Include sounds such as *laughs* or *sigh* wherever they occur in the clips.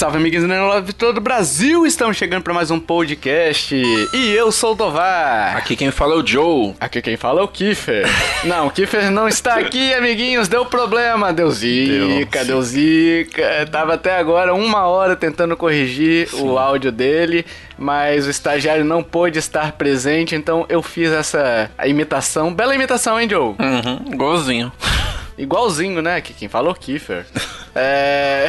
Salve, amiguinhos de todo o Brasil! Estamos chegando para mais um podcast. E eu sou o Tovar. Aqui quem fala é o Joe. Aqui quem fala é o Kiffer. *laughs* não, o Kiffer não está aqui, amiguinhos. Deu problema. Deu zica, deu zica. Tava até agora uma hora tentando corrigir Sim. o áudio dele, mas o estagiário não pôde estar presente, então eu fiz essa imitação. Bela imitação, hein, Joe? Uhum, igualzinho. Igualzinho, né? Que quem falou Kiefer. *laughs* é...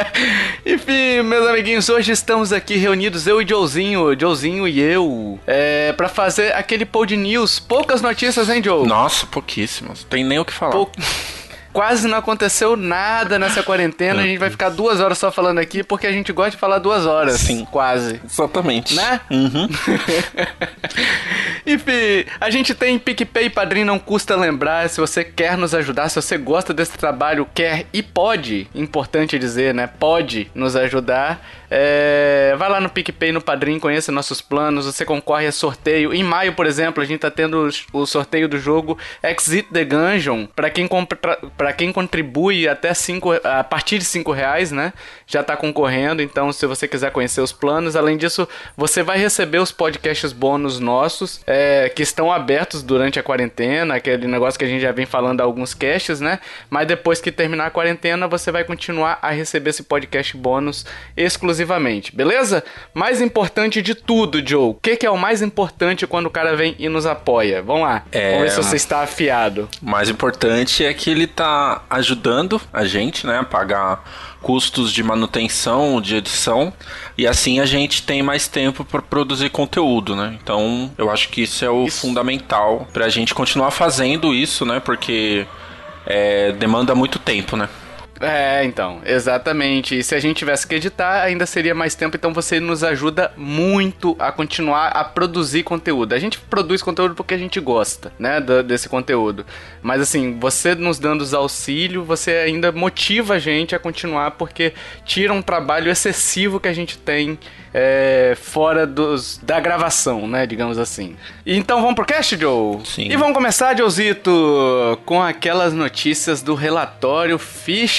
*laughs* Enfim, meus amiguinhos, hoje estamos aqui reunidos, eu e Joezinho, Joezinho e eu, é... para fazer aquele pod news. Poucas notícias, hein, Joe? Nossa, pouquíssimas. Tem nem o que falar. Pou... *laughs* Quase não aconteceu nada nessa quarentena. A gente vai ficar duas horas só falando aqui porque a gente gosta de falar duas horas. Sim. Quase. Exatamente. Né? Uhum. *laughs* Enfim, a gente tem PicPay e Padrim, não custa lembrar. Se você quer nos ajudar, se você gosta desse trabalho, quer e pode, importante dizer, né? Pode nos ajudar. É, vai lá no PicPay, no Padrim, conheça nossos planos. Você concorre a sorteio. Em maio, por exemplo, a gente tá tendo o sorteio do jogo Exit the Gungeon. Para quem, pra quem contribui até cinco, a partir de 5 reais, né? Já tá concorrendo. Então, se você quiser conhecer os planos, além disso, você vai receber os podcasts bônus nossos é, que estão abertos durante a quarentena. Aquele negócio que a gente já vem falando alguns casts, né? Mas depois que terminar a quarentena, você vai continuar a receber esse podcast bônus exclusivo exclusivamente, beleza? Mais importante de tudo, Joe. O que, que, é o mais importante quando o cara vem e nos apoia? Vamos lá. É... Vamos ver se você está afiado. O mais importante é que ele tá ajudando a gente, né, a pagar custos de manutenção, de edição, e assim a gente tem mais tempo para produzir conteúdo, né? Então, eu acho que isso é o isso. fundamental para a gente continuar fazendo isso, né? Porque é, demanda muito tempo, né? É, então, exatamente. E se a gente tivesse que editar, ainda seria mais tempo, então você nos ajuda muito a continuar a produzir conteúdo. A gente produz conteúdo porque a gente gosta, né, desse conteúdo. Mas assim, você nos dando os auxílios, você ainda motiva a gente a continuar porque tira um trabalho excessivo que a gente tem é, fora dos, da gravação, né? Digamos assim. Então vamos pro cast, Joe? Sim. E vamos começar, Joezito, com aquelas notícias do relatório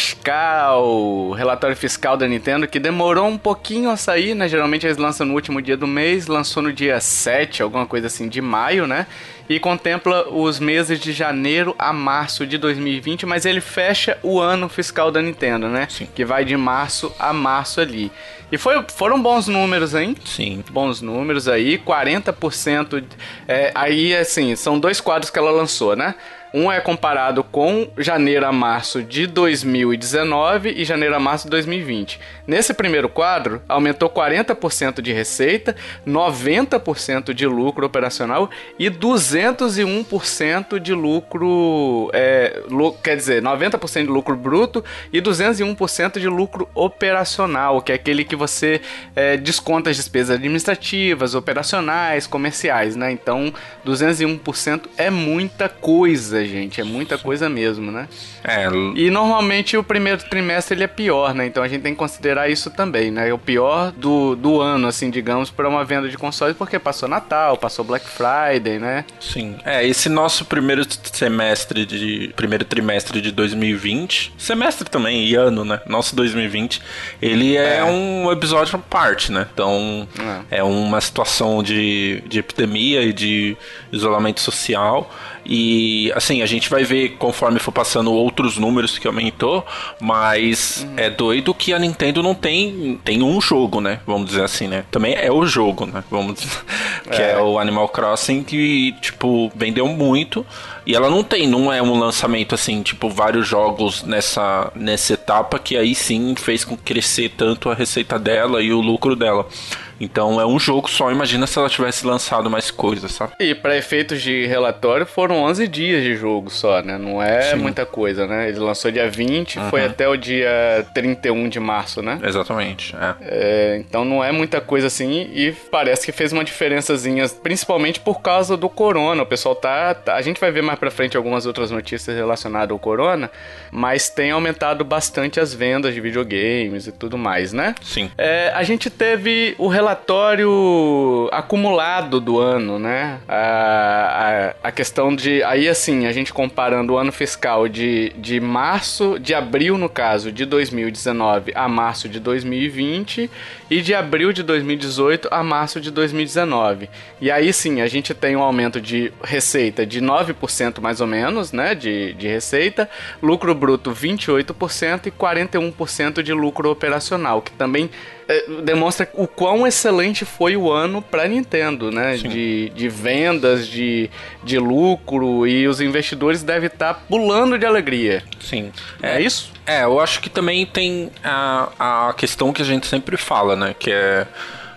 fiscal. Relatório fiscal da Nintendo que demorou um pouquinho a sair, né? Geralmente eles lançam no último dia do mês, lançou no dia 7, alguma coisa assim, de maio, né? e contempla os meses de janeiro a março de 2020, mas ele fecha o ano fiscal da Nintendo, né? Sim. Que vai de março a março ali. E foi, foram bons números, hein? Sim. Bons números aí, 40%. É, aí, assim, são dois quadros que ela lançou, né? Um é comparado com janeiro a março de 2019 e janeiro a março de 2020. Nesse primeiro quadro, aumentou 40% de receita, 90% de lucro operacional e 201% de lucro, é, quer dizer, 90% de lucro bruto e 201% de lucro operacional, que é aquele que você é, desconta as despesas administrativas, operacionais, comerciais, né? Então, 201% é muita coisa coisa, gente. É muita coisa mesmo, né? É. E normalmente o primeiro trimestre ele é pior, né? Então a gente tem que considerar isso também, né? É o pior do, do ano, assim, digamos, para uma venda de consoles, porque passou Natal, passou Black Friday, né? Sim. É, esse nosso primeiro semestre de. primeiro trimestre de 2020, semestre também, e ano, né? Nosso 2020, ele é, é um episódio à parte, né? Então é, é uma situação de, de epidemia e de isolamento social. E assim, a gente vai ver conforme for passando outros números que aumentou, mas uhum. é doido que a Nintendo não tem tem um jogo, né? Vamos dizer assim, né? Também é o jogo, né? Vamos dizer, *laughs* que é. é o Animal Crossing que tipo vendeu muito. E ela não tem, não é um lançamento assim, tipo, vários jogos nessa, nessa etapa que aí sim fez com crescer tanto a receita dela e o lucro dela. Então é um jogo só, imagina se ela tivesse lançado mais coisas, sabe? E para efeitos de relatório foram 11 dias de jogo só, né? Não é Sim. muita coisa, né? Ele lançou dia 20, uhum. foi até o dia 31 de março, né? Exatamente, é. é. Então não é muita coisa assim e parece que fez uma diferençazinha, principalmente por causa do corona. O pessoal tá, tá a gente vai ver mais pra frente algumas outras notícias relacionadas ao corona, mas tem aumentado bastante as vendas de videogames e tudo mais, né? Sim. É, a gente teve o relatório acumulado do ano, né? A, a, a, questão de. Aí, assim, a gente comparando o ano fiscal de, de março, de abril, no caso, de 2019 a março de 2020 e de abril de 2018 a março de 2019. E aí sim, a gente tem um aumento de receita de 9% mais ou menos, né? De, de receita, lucro bruto 28% e 41% de lucro operacional, que também demonstra o quão excelente foi o ano para Nintendo, né? De, de vendas, de, de lucro e os investidores devem estar tá pulando de alegria. Sim. É, é isso? É, eu acho que também tem a, a questão que a gente sempre fala, né? Que é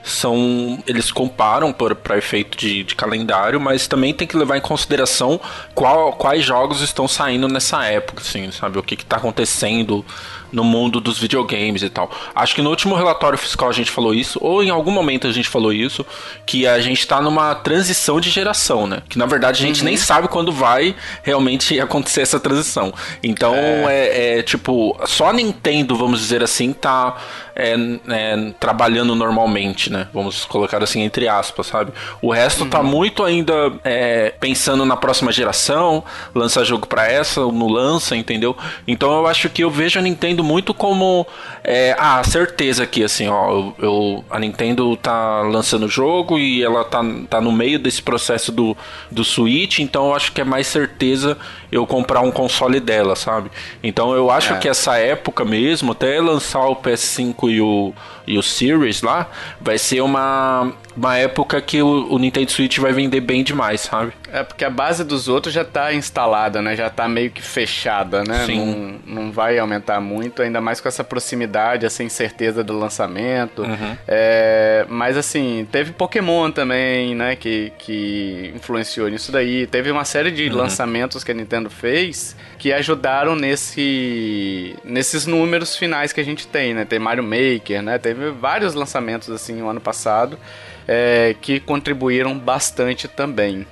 são eles comparam para efeito de, de, calendário, mas também tem que levar em consideração qual, quais jogos estão saindo nessa época, assim, sabe? O que está acontecendo no mundo dos videogames e tal. Acho que no último relatório fiscal a gente falou isso, ou em algum momento a gente falou isso, que a gente tá numa transição de geração, né? Que na verdade a gente uhum. nem sabe quando vai realmente *laughs* acontecer essa transição. Então é, é, é tipo, só a Nintendo, vamos dizer assim, tá é, é, trabalhando normalmente, né? Vamos colocar assim entre aspas, sabe? O resto tá uhum. tá muito ainda é, pensando na próxima geração, lança jogo para essa, não lança, entendeu? Então eu acho que eu vejo a Nintendo muito como é, a certeza aqui, assim, ó, eu, eu, a Nintendo tá lançando o jogo e ela tá, tá no meio desse processo do, do Switch, então eu acho que é mais certeza eu comprar um console dela, sabe? Então eu acho é. que essa época mesmo, até lançar o PS5 e o, e o Series lá, vai ser uma, uma época que o, o, Nintendo Switch vai vender bem demais, sabe? É, porque a base dos outros já tá instalada, né? Já tá meio que fechada, né? Sim. Não, não vai aumentar muito, ainda mais com essa proximidade, essa incerteza do lançamento. Uhum. É, mas assim, teve Pokémon também, né? Que, que influenciou nisso daí. Teve uma série de uhum. lançamentos que a Nintendo Nintendo fez que ajudaram nesse nesses números finais que a gente tem, né? Tem Mario Maker, né? Teve vários lançamentos assim no ano passado é, que contribuíram bastante também.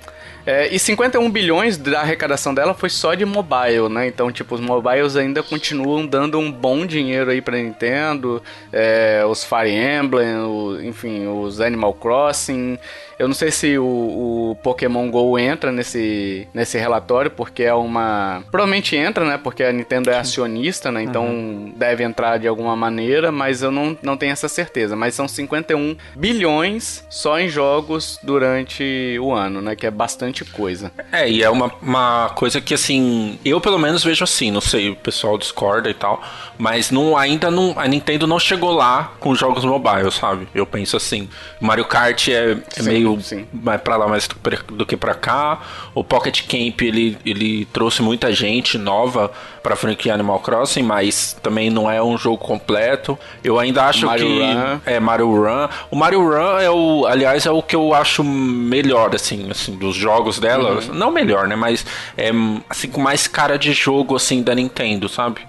É, e 51 bilhões da arrecadação dela foi só de mobile, né? Então, tipo, os mobiles ainda continuam dando um bom dinheiro aí pra Nintendo. É, os Fire Emblem, o, enfim, os Animal Crossing. Eu não sei se o, o, Pokémon GO entra nesse, nesse relatório, porque é uma. Provavelmente entra, né? Porque a Nintendo é acionista, né? Então uhum. deve entrar de alguma maneira, mas eu não, não tenho essa certeza. Mas são 51 bilhões só em jogos durante o ano, né? Que é bastante coisa. É, e é uma, uma coisa que, assim, eu pelo menos vejo assim, não sei, o pessoal discorda e tal, mas não, ainda não, a Nintendo não chegou lá com jogos mobile, sabe? Eu penso assim, Mario Kart é, é meio sim. mais para lá mais do que para cá. O Pocket Camp ele, ele trouxe muita gente nova para franquia Animal Crossing, mas também não é um jogo completo. Eu ainda acho Mario que Run. é Mario Run. O Mario Run é o, aliás, é o que eu acho melhor assim, assim dos jogos dela, uhum. não melhor, né, mas é assim com mais cara de jogo assim da Nintendo, sabe?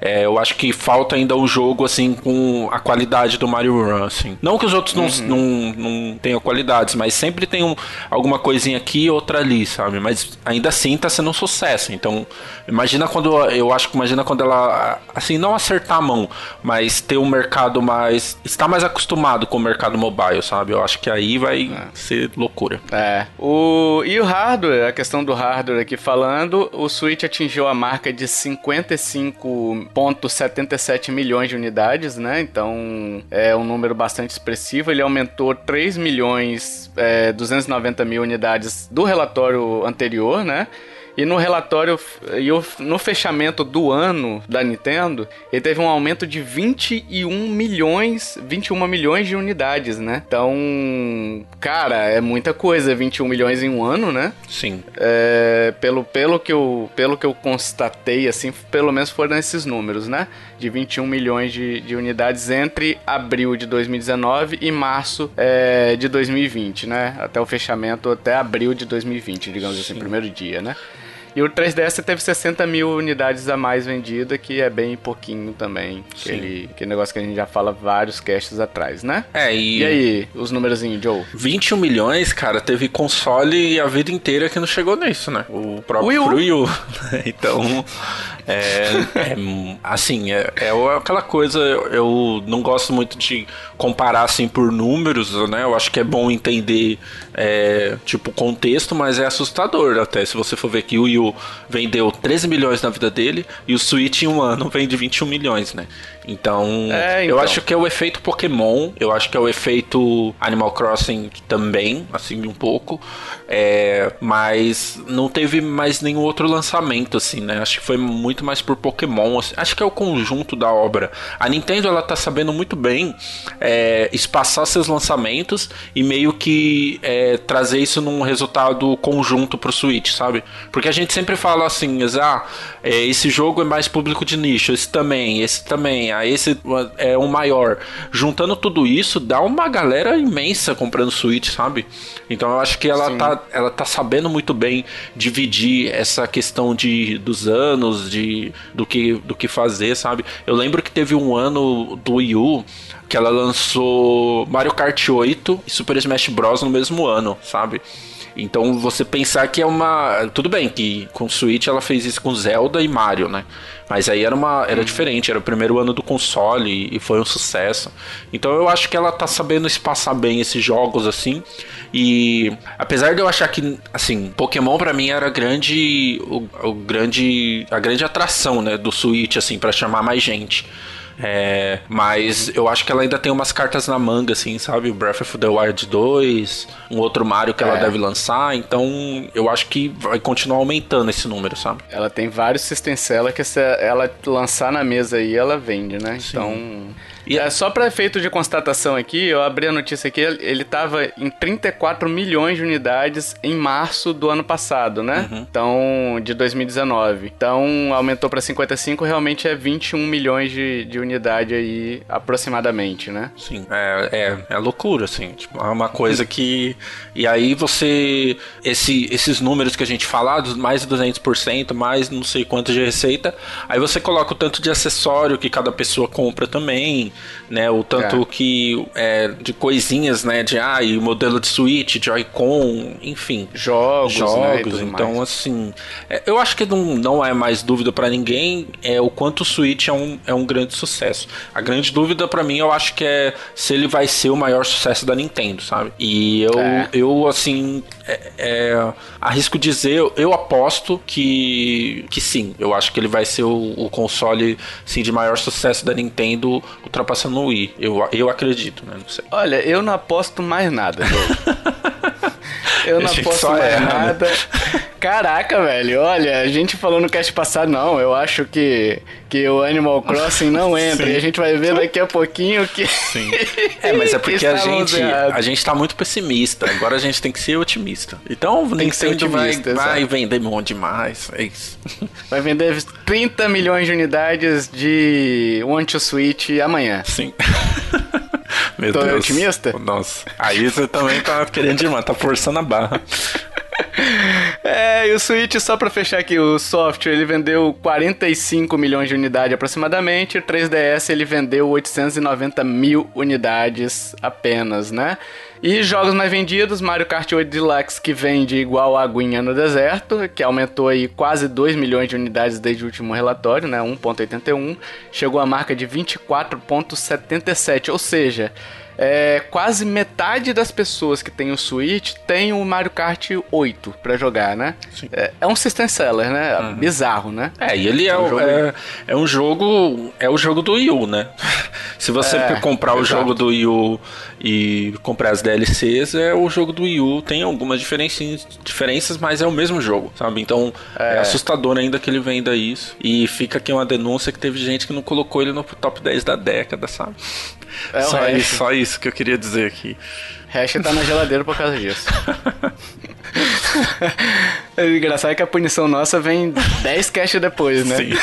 É, eu acho que falta ainda um jogo assim com a qualidade do Mario Run, assim. Não que os outros uhum. não, não, não tenham qualidades, mas sempre tem um, alguma coisinha aqui e outra ali, sabe? Mas ainda assim tá sendo um sucesso. Então, imagina quando eu acho que imagina quando ela assim não acertar a mão, mas ter um mercado mais está mais acostumado com o mercado mobile, sabe? Eu acho que aí vai é. ser loucura. É. O e o hardware, a questão do hardware aqui falando, o Switch atingiu a marca de 55 1,77 milhões de unidades, né? Então é um número bastante expressivo. Ele aumentou 3 milhões é, 290 mil unidades do relatório anterior, né? E no relatório, e no fechamento do ano da Nintendo, ele teve um aumento de 21 milhões, 21 milhões de unidades, né? Então, cara, é muita coisa, 21 milhões em um ano, né? Sim. É, pelo, pelo, que eu, pelo que eu constatei, assim, pelo menos foram esses números, né? De 21 milhões de, de unidades entre abril de 2019 e março é, de 2020, né? Até o fechamento, até abril de 2020, digamos assim, Sim. assim, primeiro dia, né? E o 3DS teve 60 mil unidades a mais vendida, que é bem pouquinho também. Aquele, aquele negócio que a gente já fala vários casts atrás, né? É, e... e aí, os números, Joe? 21 milhões, cara, teve console a vida inteira que não chegou nisso, né? O próprio Wii U. *laughs* então, é, é, assim, é, é aquela coisa, eu não gosto muito de comparar assim por números, né? Eu acho que é bom entender é, tipo contexto, mas é assustador até se você for ver que o Wii U vendeu 13 milhões na vida dele e o Switch em um ano vende 21 milhões, né? Então, é, então, eu acho que é o efeito Pokémon, eu acho que é o efeito Animal Crossing também, assim, um pouco. É, mas não teve mais nenhum outro lançamento, assim, né? Acho que foi muito mais por Pokémon. Assim. Acho que é o conjunto da obra. A Nintendo, ela tá sabendo muito bem é, espaçar seus lançamentos e meio que é, trazer isso num resultado conjunto pro Switch, sabe? Porque a gente sempre fala assim, ah, é, esse jogo é mais público de nicho, esse também, esse também, ah, esse é um maior. Juntando tudo isso, dá uma galera imensa comprando Switch, sabe? Então eu acho que ela Sim. tá ela tá sabendo muito bem dividir essa questão de, dos anos, de, do, que, do que fazer, sabe? Eu lembro que teve um ano do Wii U que ela lançou Mario Kart 8 e Super Smash Bros. no mesmo ano, sabe? Então você pensar que é uma. Tudo bem que com Switch ela fez isso com Zelda e Mario, né? Mas aí era uma. Era hum. diferente, era o primeiro ano do console e foi um sucesso. Então eu acho que ela tá sabendo espaçar bem esses jogos assim. E apesar de eu achar que, assim, Pokémon para mim era grande. O, o, grande. a grande atração, né, do Switch, assim, para chamar mais gente. É, mas eu acho que ela ainda tem umas cartas na manga, assim, sabe? O Breath of the Wild 2, um outro Mario que é. ela deve lançar, então eu acho que vai continuar aumentando esse número, sabe? Ela tem vários System Seller que se ela lançar na mesa aí, ela vende, né? Sim. Então e é só para efeito de constatação aqui, eu abri a notícia aqui, ele estava em 34 milhões de unidades em março do ano passado, né? Uhum. Então, de 2019. Então, aumentou para 55, realmente é 21 milhões de, de unidade aí, aproximadamente, né? Sim, é, é, é loucura, assim. Tipo, é uma coisa que... E aí você... Esse, esses números que a gente fala, mais de 200%, mais não sei quanto de receita, aí você coloca o tanto de acessório que cada pessoa compra também, né? O tanto é. que é, de coisinhas, né? De ah, e modelo de Switch, Joy-Con, enfim. Jogos, né, jogos. Né, então, mais. assim, é, eu acho que não, não é mais dúvida para ninguém é o quanto o Switch é um, é um grande sucesso. A grande dúvida para mim, eu acho que é se ele vai ser o maior sucesso da Nintendo, sabe? E eu, é. eu assim, é, é, arrisco dizer, eu, eu, aposto que, que sim. Eu acho que ele vai ser o, o console sim, de maior sucesso da Nintendo, ultrapassando o Wii. Eu, eu acredito, né? Não sei. Olha, eu não aposto mais nada. *laughs* eu não aposto mais erra, nada. Né? Caraca, velho, olha, a gente falou no cast passado, não, eu acho que, que o Animal Crossing não *laughs* entra. Sim. E a gente vai ver daqui a pouquinho que. Sim. *laughs* É, mas é porque a gente, a gente tá muito pessimista. Agora a gente tem que ser otimista. Então tem que ser otimista. Vai, vai vender um monte demais. É isso. *laughs* Vai vender 30 milhões de unidades de One to Switch amanhã. Sim. Meu Tô Deus. otimista? Nossa. Aí você também tá querendo demais, tá forçando a barra. É, e o Switch, só pra fechar aqui, o software, ele vendeu 45 milhões de unidades aproximadamente, o 3DS ele vendeu 890 mil unidades apenas, né? E jogos mais vendidos, Mario Kart 8 Deluxe, que vende igual a aguinha no deserto, que aumentou aí quase 2 milhões de unidades desde o último relatório, né? 1.81, chegou à marca de 24.77, ou seja, é, quase metade das pessoas que tem o Switch tem o Mario Kart 8 para jogar, né? É, é, um system seller, né? Uhum. Bizarro, né? É, e ele é, é, um jogo... é, é, um jogo. É o jogo do Wii U, né? *laughs* Se você é, comprar o jogo do Wii U e comprar as DLCs, é o jogo do Wii U. Tem algumas diferenças, mas é o mesmo jogo, sabe? Então é. é assustador ainda que ele venda isso. E fica aqui uma denúncia que teve gente que não colocou ele no top 10 da década, sabe? É só, isso, só isso que eu queria dizer aqui. Hash tá na geladeira por causa disso. *laughs* o engraçado é que a punição nossa vem 10 cash depois, né? Sim. *laughs*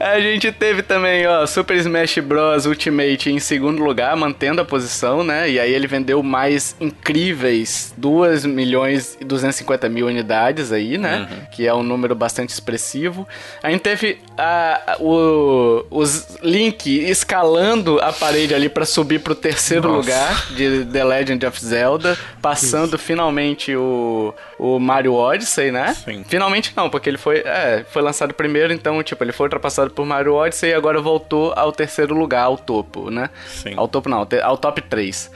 A gente teve também, ó, Super Smash Bros. Ultimate em segundo lugar, mantendo a posição, né? E aí ele vendeu mais incríveis 2 milhões e 250 mil unidades aí, né? Uhum. Que é um número bastante expressivo. A gente teve a, o, os Link escalando a parede ali para subir pro terceiro Nossa. lugar de The Legend of Zelda, passando Isso. finalmente o, o Mario Odyssey, né? Sim. Finalmente não, porque ele foi, é, foi lançado primeiro, então, tipo, ele foi ultrapassado por Mario Odyssey e agora voltou ao terceiro lugar, ao topo, né? Sim. Ao topo não, ao top 3.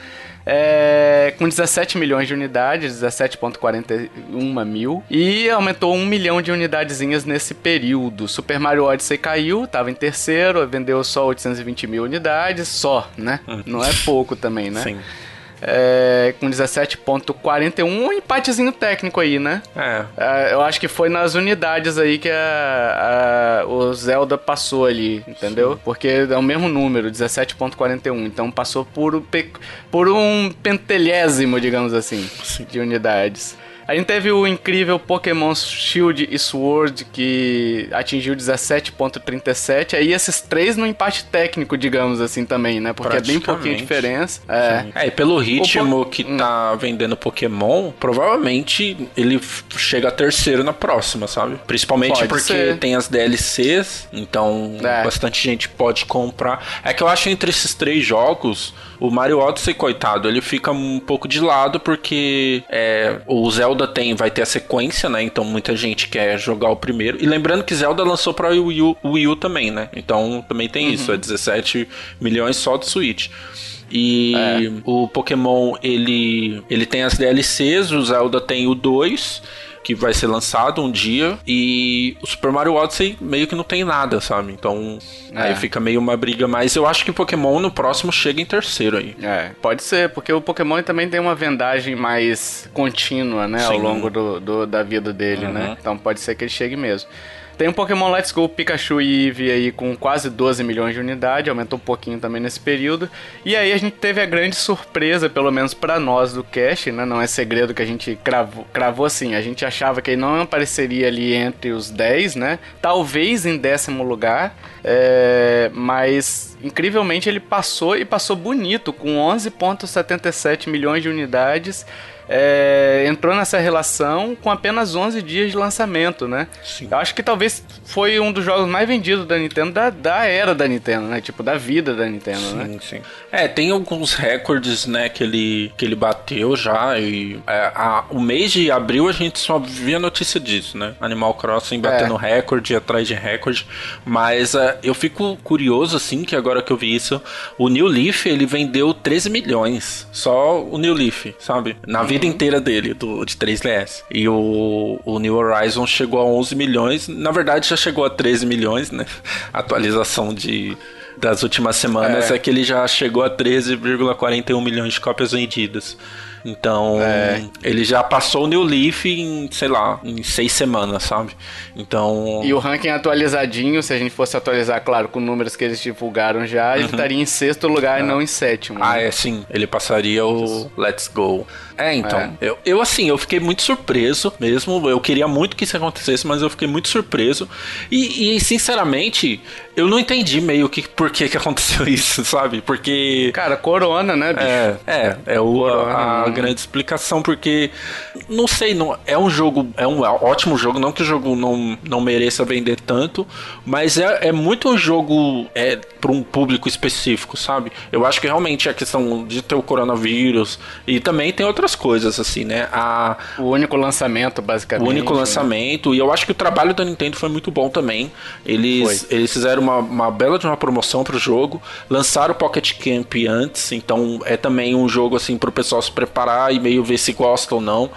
É, com 17 milhões de unidades, 17.41 mil, e aumentou 1 milhão de unidadezinhas nesse período. Super Mario Odyssey caiu, estava em terceiro, vendeu só 820 mil unidades, só, né? Hum. Não é pouco também, né? Sim é, com 17.41, um empatezinho técnico aí, né? É. é. Eu acho que foi nas unidades aí que a, a, o Zelda passou ali, entendeu? Sim. Porque é o mesmo número, 17.41. Então passou por, por um pentelésimo, digamos assim, Sim. de unidades. A gente teve o incrível Pokémon Shield e Sword, que atingiu 17.37. Aí esses três no empate técnico, digamos assim, também, né? Porque é bem pouquinho diferença. É. é, e pelo ritmo po... que tá vendendo Pokémon, provavelmente ele chega a terceiro na próxima, sabe? Principalmente pode porque ser. tem as DLCs, então é. bastante gente pode comprar. É que eu acho entre esses três jogos, o Mario Odyssey, coitado, ele fica um pouco de lado porque é, o Zelda tem, vai ter a sequência, né? Então muita gente quer jogar o primeiro. E lembrando que Zelda lançou para o Wii U, Wii U também, né? Então também tem uhum. isso, é 17 milhões só do Switch. E é. o Pokémon, ele, ele tem as DLCs, o Zelda tem o 2 que vai ser lançado um dia e o Super Mario Odyssey meio que não tem nada, sabe? Então é. aí fica meio uma briga, mas eu acho que Pokémon no próximo chega em terceiro aí. É, pode ser, porque o Pokémon também tem uma vendagem mais contínua, né, Sim. ao longo do, do, da vida dele, né? uhum. né? Então pode ser que ele chegue mesmo. Tem um Pokémon Let's Go Pikachu e Eevee aí com quase 12 milhões de unidades, aumentou um pouquinho também nesse período. E aí a gente teve a grande surpresa, pelo menos para nós do Cash, né? Não é segredo que a gente cravou, cravou assim, a gente achava que ele não apareceria ali entre os 10, né? Talvez em décimo lugar, é... mas incrivelmente ele passou e passou bonito, com 11,77 milhões de unidades é, entrou nessa relação com apenas 11 dias de lançamento, né? Sim. Eu acho que talvez foi um dos jogos mais vendidos da Nintendo da, da era da Nintendo, né? Tipo, da vida da Nintendo, sim, né? Sim, É, tem alguns recordes, né, que ele, que ele bateu já e é, a, o mês de abril a gente só via notícia disso, né? Animal Crossing batendo é. recorde atrás de recorde, mas é, eu fico curioso, assim, que agora que eu vi isso, o New Leaf, ele vendeu 13 milhões, só o New Leaf, sabe? Na vida vida inteira dele, do, de 3DS. E o, o New Horizon chegou a 11 milhões, na verdade já chegou a 13 milhões, né? Atualização de das últimas semanas é, é que ele já chegou a 13,41 milhões de cópias vendidas. Então, é. ele já passou o New Leaf em, sei lá, em seis semanas, sabe? Então. E o ranking atualizadinho, se a gente fosse atualizar, claro, com números que eles divulgaram já, uhum. ele estaria em sexto lugar é. e não em sétimo. Ah, né? é sim. Ele passaria o Let's Go. É, então. É. Eu, eu, assim, eu fiquei muito surpreso mesmo. Eu queria muito que isso acontecesse, mas eu fiquei muito surpreso. E, e sinceramente, eu não entendi meio que por que, que aconteceu *laughs* isso, sabe? Porque. Cara, corona, né, bicho? É, é, é o, a, a, grande explicação, porque. Não sei, não, é um jogo. É um ótimo jogo, não que o jogo não, não mereça vender tanto, mas é, é muito um jogo é, para um público específico, sabe? Eu acho que realmente a questão de ter o coronavírus e também tem outras coisas, assim, né? A, o único lançamento, basicamente. O único né? lançamento, e eu acho que o trabalho da Nintendo foi muito bom também. Eles, eles fizeram uma, uma bela de uma promoção pro jogo. Lançaram o Pocket Camp antes, então é também um jogo assim pro pessoal se preparar parar e meio ver se gosta ou não.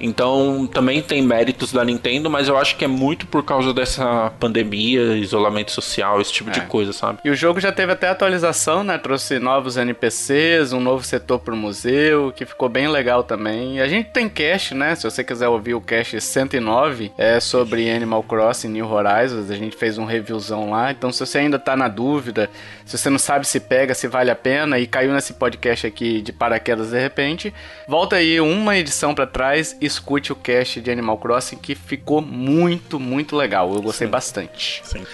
Então também tem méritos da Nintendo, mas eu acho que é muito por causa dessa pandemia, isolamento social, esse tipo é. de coisa, sabe? E o jogo já teve até atualização, né? Trouxe novos NPCs, um novo setor pro museu, que ficou bem legal também. A gente tem cast, né? Se você quiser ouvir o cast 109, é sobre Animal Crossing New Horizons, a gente fez um reviewzão lá. Então se você ainda tá na dúvida, se você não sabe se pega, se vale a pena e caiu nesse podcast aqui de paraquedas de repente, volta aí uma edição para trás e escute o cast de Animal Crossing que ficou muito, muito legal. Eu gostei Sim. bastante. Sim.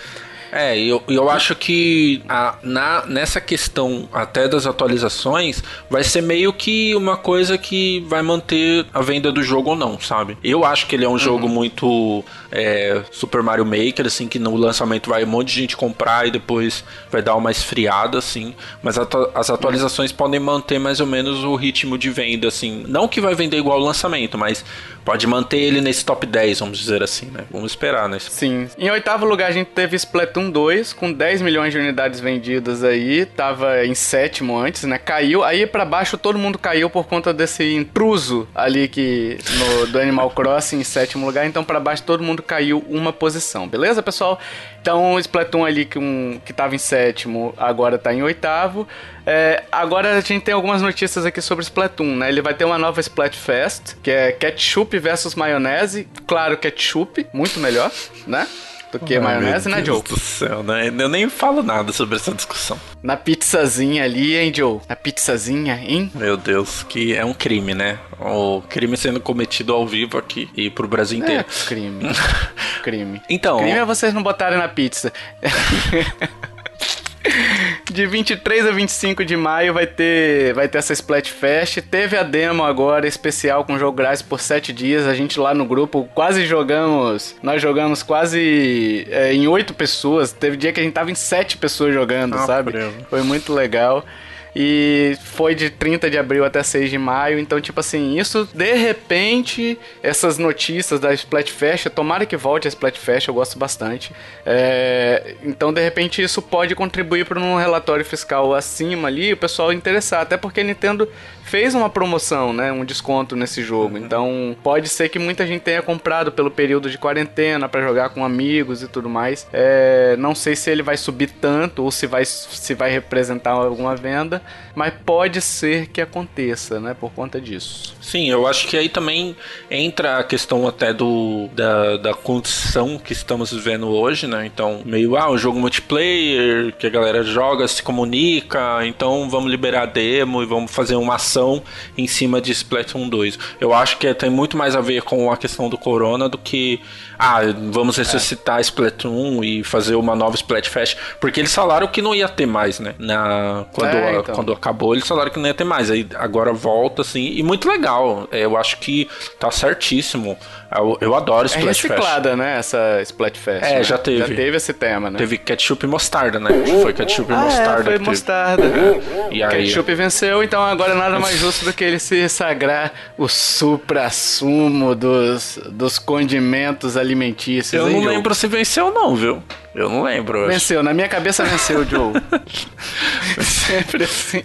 É, eu, eu acho que a, na, nessa questão até das atualizações, vai ser meio que uma coisa que vai manter a venda do jogo ou não, sabe? Eu acho que ele é um uhum. jogo muito é, Super Mario Maker, assim, que no lançamento vai um monte de gente comprar e depois vai dar uma esfriada, assim. Mas as atualizações podem manter mais ou menos o ritmo de venda, assim. Não que vai vender igual o lançamento, mas pode manter ele nesse top 10, vamos dizer assim, né? Vamos esperar, né? Sim. Em oitavo lugar a gente teve Splatoon 2, com 10 milhões de unidades vendidas aí. Tava em sétimo antes, né? Caiu. Aí para baixo todo mundo caiu por conta desse intruso ali que no, do Animal Crossing em sétimo lugar. Então para baixo todo mundo caiu uma posição, beleza, pessoal? Então o Splatoon ali que, um, que tava em sétimo agora tá em oitavo. É, agora a gente tem algumas notícias aqui sobre Splatoon, né? Ele vai ter uma nova Splatfest, que é ketchup versus maionese. Claro, ketchup, muito melhor, né? Do que Ai, maionese, né, Joe? Meu Deus do céu, né? Eu nem falo nada sobre essa discussão. Na pizzazinha ali, hein, Joe? Na pizzazinha, hein? Meu Deus, que é um crime, né? O crime sendo cometido ao vivo aqui e pro Brasil inteiro. É, crime. *laughs* crime. Então. Crime é vocês não botarem na pizza. *laughs* De 23 a 25 de maio vai ter, vai ter essa Splatfest. Teve a demo agora especial com jogo grátis por 7 dias. A gente lá no grupo quase jogamos. Nós jogamos quase é, em 8 pessoas. Teve dia que a gente tava em 7 pessoas jogando, ah, sabe? Foi muito legal. E foi de 30 de abril até 6 de maio. Então, tipo assim, isso de repente, essas notícias da Splatfest, tomara que volte a Splatfest, eu gosto bastante. É, então, de repente, isso pode contribuir para um relatório fiscal acima ali, o pessoal interessar. Até porque a Nintendo fez uma promoção, né? Um desconto nesse jogo. Uhum. Então, pode ser que muita gente tenha comprado pelo período de quarentena para jogar com amigos e tudo mais. É, não sei se ele vai subir tanto ou se vai, se vai representar alguma venda, mas pode ser que aconteça, né? Por conta disso. Sim, eu acho que aí também entra a questão até do da, da condição que estamos vivendo hoje, né? Então, meio, ah, um jogo multiplayer, que a galera joga, se comunica, então vamos liberar a demo e vamos fazer uma ação em cima de Splatoon 2. Eu acho que tem muito mais a ver com a questão do Corona do que ah, vamos ressuscitar é. Splatoon e fazer uma nova Splatfest, porque eles falaram que não ia ter mais, né? Na, quando, é, então. quando acabou, eles falaram que não ia ter mais. Aí agora volta, assim, e muito legal. É, eu acho que tá certíssimo. Eu, eu adoro Splatfest. É reciclada, né, essa Splatfest. É, né? já teve. Já teve esse tema, né? Teve ketchup e mostarda, né? Foi ketchup e ah, mostarda. É, foi mostarda. E aí... Ketchup venceu, então agora nada mais justo do que ele se sagrar o supra-sumo dos, dos condimentos ali alimentícios. Eu não lembro se venceu, não, viu? Eu não lembro. Venceu, na minha cabeça venceu, Joe. *laughs* Sempre assim.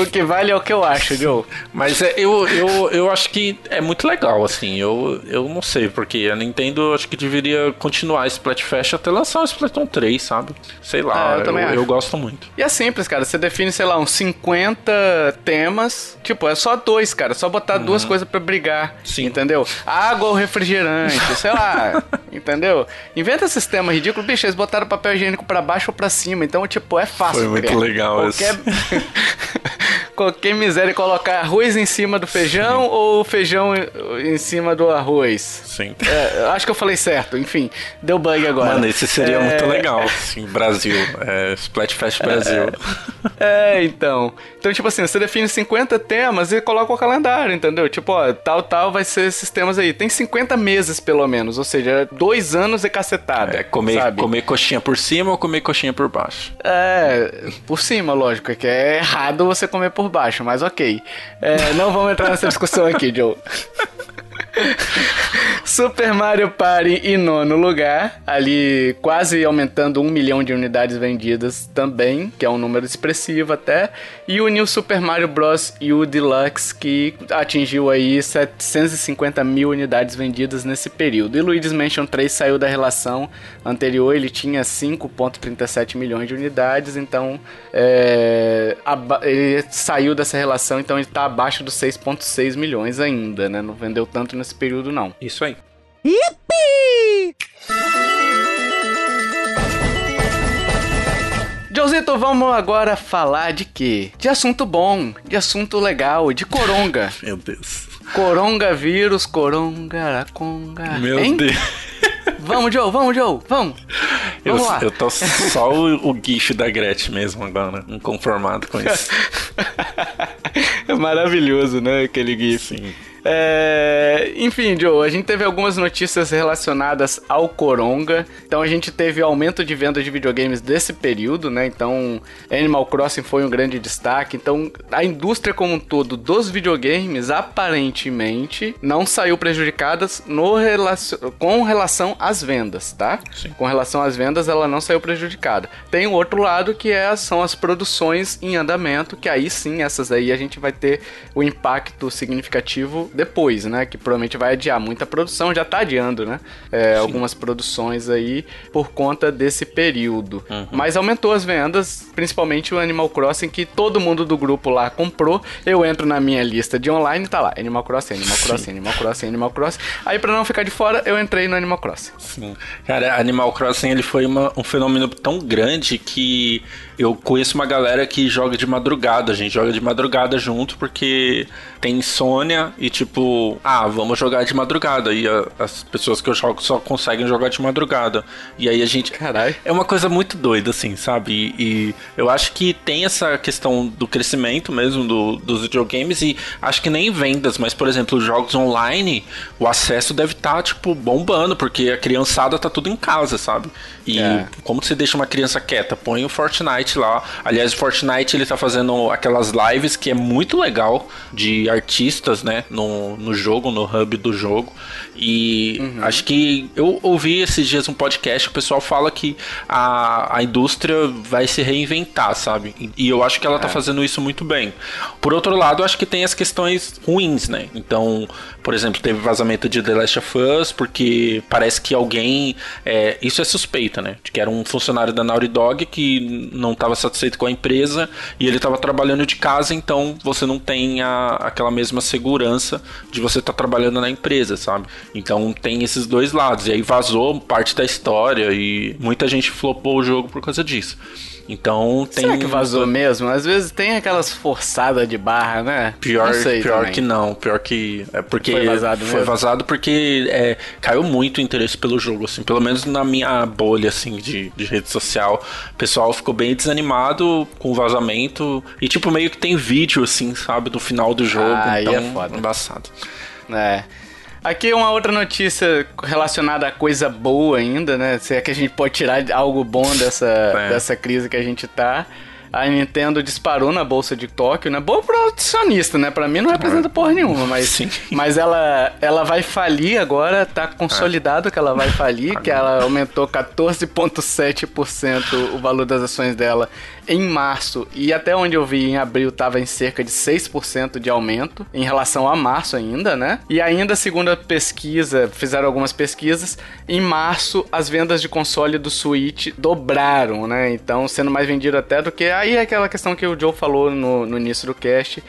O que vale é o que eu acho, Joe. Mas é, eu, eu, eu acho que é muito legal, assim. Eu, eu não sei, porque a Nintendo acho que deveria continuar esse Splatfest até lançar o Splatoon 3, sabe? Sei lá, é, eu, eu, eu, gosto muito. E é simples, cara. Você define, sei lá, uns 50 temas. Tipo, é só dois, cara. Só botar uhum. duas coisas para brigar. Sim. Entendeu? Água ou refrigerante, sei lá. *laughs* entendeu? Inventa esses temas ridículos. Bicho, eles botaram papel higiênico para baixo ou para cima. Então, tipo, é fácil. Foi muito criar. legal Qualquer... *laughs* Qualquer miséria colocar arroz em cima do feijão Sim. ou feijão em cima do arroz. Sim. É, acho que eu falei certo. Enfim, deu bug agora. Mano, esse seria é... muito legal. Sim, Brasil. É, Splatfest Brasil. É, é, então. Então, tipo assim, você define 50 temas e coloca o calendário, entendeu? Tipo, ó, tal, tal vai ser esses temas aí. Tem 50 meses, pelo menos. Ou seja, dois anos e cacetada. É, comer, sabe? comer coxinha por cima ou comer coxinha por baixo? É, por cima, lógico. É que é errado você comer por baixo, mas ok. É, não vamos entrar nessa discussão aqui, Joe. *laughs* Super Mario Party em nono lugar, ali quase aumentando um milhão de unidades vendidas também, que é um número expressivo até. E o New Super Mario Bros. U Deluxe, que atingiu aí 750 mil unidades vendidas nesse período. E Luigi's Mansion 3 saiu da relação anterior, ele tinha 5,37 milhões de unidades, então é, ele saiu dessa relação, então ele está abaixo dos 6,6 milhões ainda, né? Não vendeu tanto nesse período, não. Isso aí. Yippee! Josito, vamos agora falar de quê? De assunto bom, de assunto legal, de coronga. *laughs* Meu Deus. Coronga vírus, coronga, conga. Meu hein? Deus. Vamos, Joe, vamos, Joe, vamos. vamos eu, lá. eu tô só o, o guicho da Gretchen mesmo agora, inconformado com isso. *laughs* é maravilhoso, né, aquele gif. Sim. É... Enfim, Joe, a gente teve algumas notícias relacionadas ao Coronga. Então a gente teve aumento de vendas de videogames desse período, né? Então Animal Crossing foi um grande destaque. Então a indústria como um todo dos videogames aparentemente não saiu prejudicada no relacion... com relação às vendas, tá? Sim. Com relação às vendas, ela não saiu prejudicada. Tem o outro lado que é, são as produções em andamento, que aí sim, essas aí a gente vai ter o impacto significativo depois, né? Que provavelmente vai adiar muita produção, já tá adiando, né? É, algumas produções aí por conta desse período. Uhum. Mas aumentou as vendas, principalmente o Animal Crossing, que todo mundo do grupo lá comprou. Eu entro na minha lista de online e tá lá: Animal Crossing, Animal Crossing, Sim. Animal Crossing, Animal Crossing. Aí, pra não ficar de fora, eu entrei no Animal Crossing. Sim. Cara, Animal Crossing ele foi uma, um fenômeno tão grande que eu conheço uma galera que joga de madrugada, a gente joga de madrugada junto porque tem insônia e tipo, ah, vamos jogar de madrugada. E a, as pessoas que eu jogo só conseguem jogar de madrugada. E aí a gente. Caralho. É uma coisa muito doida, assim, sabe? E, e eu acho que tem essa questão do crescimento mesmo do, dos videogames e acho que nem vendas, mas por exemplo, jogos online, o acesso deve estar, tá, tipo, bombando, porque a criançada tá tudo em casa, sabe? E é. como você deixa uma criança quieta? Põe o Fortnite lá. Aliás, o Fortnite ele tá fazendo aquelas lives que é muito legal de artistas, né? No, no jogo, no hub do jogo. E uhum. acho que eu ouvi esses dias um podcast, o pessoal fala que a, a indústria vai se reinventar, sabe? E eu acho que ela tá é. tá fazendo isso muito bem. Por outro lado, acho que tem as questões ruins, né? Então, por exemplo, teve vazamento de The Last of Us, porque parece que alguém. É, isso é suspeita, né? De que era um funcionário da Naughty Dog que não estava satisfeito com a empresa e ele estava trabalhando de casa, então você não tem a, aquela mesma segurança de você estar tá trabalhando na empresa, sabe? Então tem esses dois lados. E aí vazou parte da história e muita gente flopou o jogo por causa disso. Então tem. Será que vazou mesmo? Às vezes tem aquelas forçadas de barra, né? Pior, pior que não. Pior que. É porque foi vazado, foi vazado porque é, caiu muito o interesse pelo jogo, assim. Pelo menos na minha bolha, assim, de, de rede social. O pessoal ficou bem desanimado com o vazamento. E, tipo, meio que tem vídeo, assim, sabe? Do final do jogo. Ah, então, é foda. Embaçado. É. Aqui uma outra notícia relacionada a coisa boa ainda, né? Se é que a gente pode tirar algo bom dessa, *laughs* é. dessa crise que a gente tá a Nintendo disparou na bolsa de Tóquio, né? Boa pro acionista, né? Pra mim não representa porra nenhuma, mas, *laughs* Sim. mas ela, ela vai falir agora, tá consolidado que ela vai falir, que ela aumentou 14,7% o valor das ações dela em março e até onde eu vi em abril estava em cerca de 6% de aumento em relação a março ainda, né? E ainda segundo a pesquisa, fizeram algumas pesquisas, em março as vendas de console do Switch dobraram, né? Então sendo mais vendido até do que aí é aquela questão que o Joe falou no, no início do cast